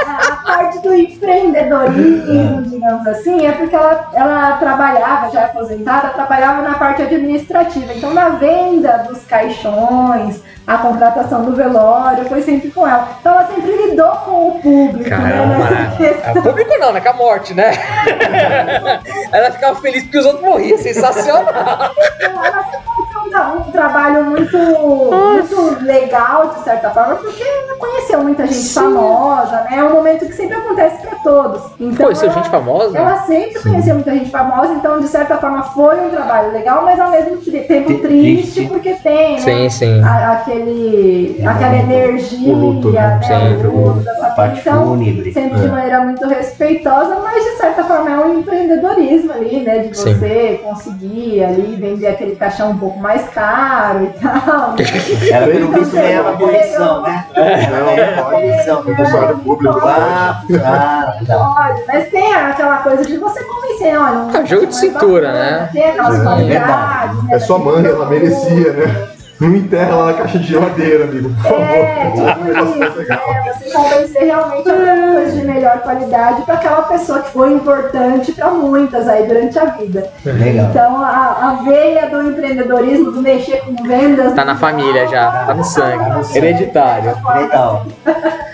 a parte do empreendedorismo, digamos assim, é porque ela, ela trabalhava, já aposentada, trabalhava na parte administrativa. Então, na venda dos caixões, a contratação do velório, foi sempre com ela. Então, ela sempre lidou com o público. Caramba, né, nessa né? É público não, né? Com a morte, né? Ela ficava feliz porque os outros morriam. Sensacional. Ela um, tra- um trabalho muito, muito legal, de certa forma, porque ela conheceu muita gente Sim. famosa, né? É um momento que sempre acontece pra todos. Então, Conheceu ela- gente famosa? Ela sempre conheceu muita gente famosa, então de certa forma foi um trabalho legal, mas ao mesmo tempo Tri- triste, triste. porque tem, né? Sim, sim. a- aquele, aquela energia, O luto, né? Sempre, o luto da parte Então, fúnebre. sempre de É. maneira muito respeitosa, mas de certa forma é um empreendedorismo ali, né? De Sim. você conseguir ali vender aquele caixão um pouco mais mais caro e tal. Ela pelo visto ganhava comissão, né? Ganhava comissão. É funcionário público. Ah, ah, tá. Pode, mas tem aquela coisa de você convencer, olha. um É, jogo de cintura, bacana, né? Tem aquelas É, qualidades, né? É sua mãe, ela merecia, né? Não enterra lá na caixa de geladeira, amigo, por favor. É, tipo isso, né? Você convencer realmente alguma coisa de melhor qualidade para aquela pessoa que foi importante para muitas aí durante a vida. Legal. Então a, a veia do empreendedorismo, do mexer com vendas. Tá na família já, tá no sangue. Hereditário. Legal.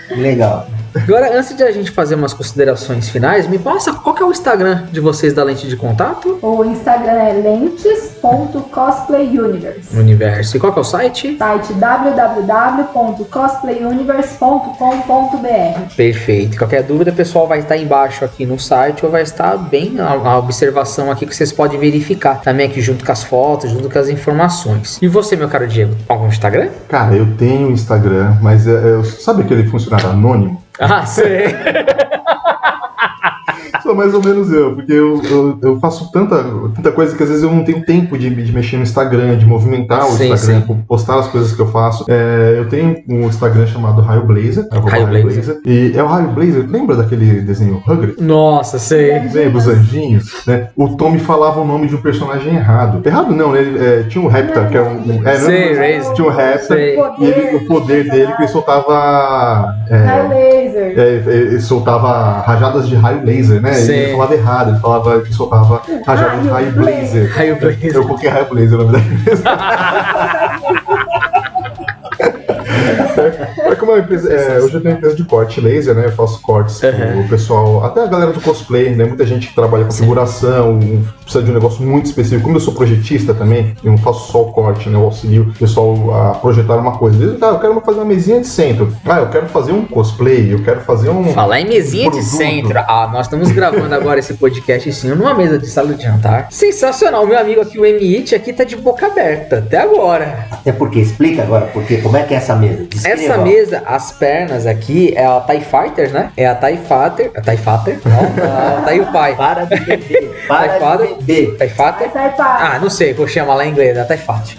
Legal. Agora, antes de a gente fazer umas considerações finais, me passa qual que é o Instagram de vocês da lente de contato? O Instagram é lentes.cosplayuniverse. Universo. E qual que é o site? Site www.cosplayuniverse.com.br. Perfeito. Qualquer dúvida, pessoal, vai estar embaixo aqui no site ou vai estar bem a, a observação aqui que vocês podem verificar. Também aqui junto com as fotos, junto com as informações. E você, meu caro Diego, algum Instagram? Cara, eu tenho Instagram, mas é, é, sabe aquele funcionário anônimo? Ah, sei. Sou mais ou menos eu, porque eu, eu, eu faço tanta, tanta coisa que às vezes eu não tenho tempo de, de mexer no Instagram, de movimentar o Sim, Instagram, sim. postar as coisas que eu faço. É, eu tenho um Instagram chamado Raio Blazer, Raio Blazer. E é o Raio Blazer, lembra daquele desenho Hungry? Nossa, sei. Lembra os anjinhos, né? O Tommy falava o nome de um personagem errado. Errado não, né? Ele, é, tinha um Raptor, que é um. um é, não Sei, é- Razer. tinha um Raptor. Sei. E ele- o poder dele que ele soltava. é, Raio laser. é, ele soltava rajadas de raio laser, né? Sim. Ele falava errado, ele falava que soltava rajadas de Raio raio blazer. Raio Blazer. Eu coloquei raio blazer na verdade. É como uma empresa, é, hoje eu tenho uma empresa de corte laser, né? Eu faço cortes Uhum. pro pessoal, até a galera do cosplay, né? Muita gente que trabalha com figuração, precisa de um negócio muito específico. Como eu sou projetista também, eu não faço só o corte, né? Eu auxilio o pessoal a projetar uma coisa. Às vezes, tá, eu quero fazer uma mesinha de centro. Ah, eu quero fazer um cosplay, eu quero fazer um. Falar em mesinha de Produto. centro. Ah, nós estamos gravando agora esse podcast sim, numa mesa de sala de jantar. Sensacional. Meu amigo aqui, o MIT, aqui tá de boca aberta até agora. Até porque, explica agora, porque como é que é essa mesa? Descreva. Essa mesa, as pernas aqui é a TIE Fighter, né? É a TIE Fighter. A TIE Fighter? Não, a TIE Pai. Para de beber, para de beber. TIE Fighter? Sai para Ah, não sei, vou chamar lá em inglês, a TIE Fighter.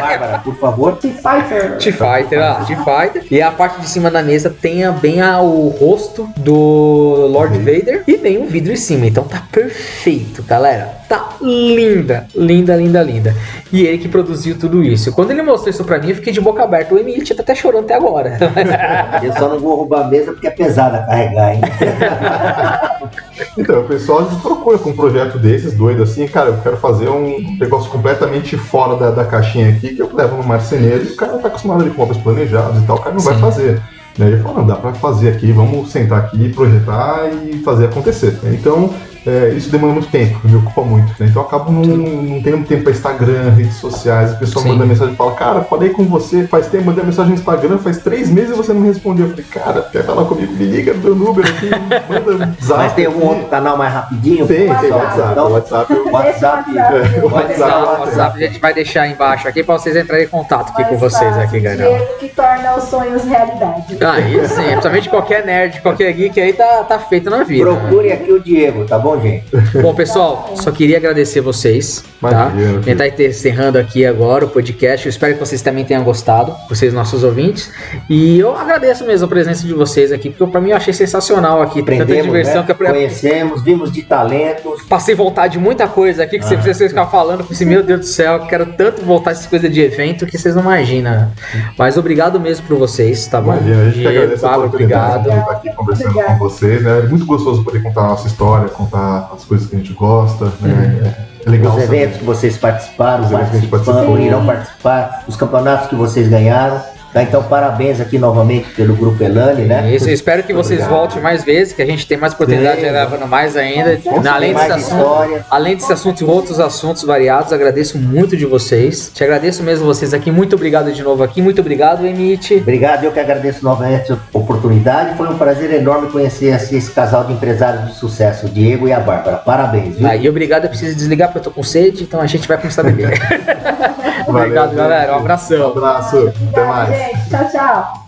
Bárbara, por favor. Fighter. TIE Fighter, ah, TIE Fighter. E a parte de cima da mesa tem bem a- o rosto do Lord Vader e tem um vidro em cima. Então tá perfeito, galera. Tá linda, linda, linda, linda. E ele que produziu tudo isso. Quando ele mostrou isso pra mim, eu fiquei de boca aberta. O Emílio tá até chorando até agora. Eu só não vou roubar a mesa porque é pesada carregar, hein? Então, o pessoal vezes procura com um projeto desses, doido assim, cara, eu quero fazer um negócio completamente fora da, da caixinha aqui, que eu levo no marceneiro e o cara tá acostumado ali com obras planejadas e tal, o cara não vai Sim. fazer. Né? Ele falou, não, dá pra fazer aqui, vamos sentar aqui, projetar e fazer acontecer. Então, é, isso demanda muito tempo, me ocupa muito. né? Então, eu acabo não, não tendo tempo para Instagram, redes sociais, o pessoal Sim. manda mensagem e fala, cara, falei com você faz tempo, mandei mensagem no Instagram, faz três meses e você não respondeu. Eu falei, cara, quer falar comigo? Me liga no meu número aqui, manda zap. Mas tem algum aqui." outro canal mais rapidinho? Tem, tem WhatsApp. WhatsApp. Então, WhatsApp eu- WhatsApp. é, WhatsApp o tenho. WhatsApp, a gente vai deixar embaixo aqui pra vocês entrarem em contato aqui com vocês fácil, aqui, galera. Que torna os sonhos realidade. Aí sim, principalmente qualquer nerd, qualquer geek aí tá, tá feito na vida. né? Procure aqui o Diego, tá bom, gente? Bom, pessoal, só queria agradecer vocês, tá? Imagina, A tá encerrando aqui agora o podcast. Eu espero que vocês também tenham gostado, vocês, nossos ouvintes. E eu agradeço mesmo a presença de vocês aqui, porque pra mim eu achei sensacional aqui. Tanta Aprendemos, diversão né? que eu Conhecemos, vimos de talentos. passei vontade de muita coisa aqui que Ah. vocês ficavam falando. Eu falei assim, meu Deus do céu, eu quero tanto voltar essas coisas de evento que vocês não imaginam. Mas obrigado mesmo por vocês, tá bom? Imagina, a gente que agradece a oportunidade obrigado. de estar aqui conversando Obrigada. com vocês, né? É muito gostoso poder contar a nossa história, contar as coisas que a gente gosta, né? É legal Os saber. eventos que vocês participaram, Os eventos que a gente participam, participou. irão participar, os campeonatos que vocês ganharam. Tá? Então, parabéns aqui novamente pelo Grupo Elane, né? Isso, eu espero que vocês Obrigado. voltem mais vezes, que a gente tem mais oportunidade de Sim. gravando mais ainda. Além desse mais assunto, além desse assunto e outros assuntos variados, agradeço muito de vocês. Te agradeço mesmo vocês aqui. Muito obrigado de novo aqui. Muito obrigado, Emite. Obrigado, eu que agradeço novamente a oportunidade. Foi um prazer enorme conhecer esse, esse casal de empresários de sucesso, o Diego e a Bárbara. Parabéns, viu? Aí, obrigado. Eu preciso desligar porque eu tô com sede, então a gente vai começar a beber. Obrigado, galera. Um Um abração. abraço. Até mais. gente. Tchau, tchau.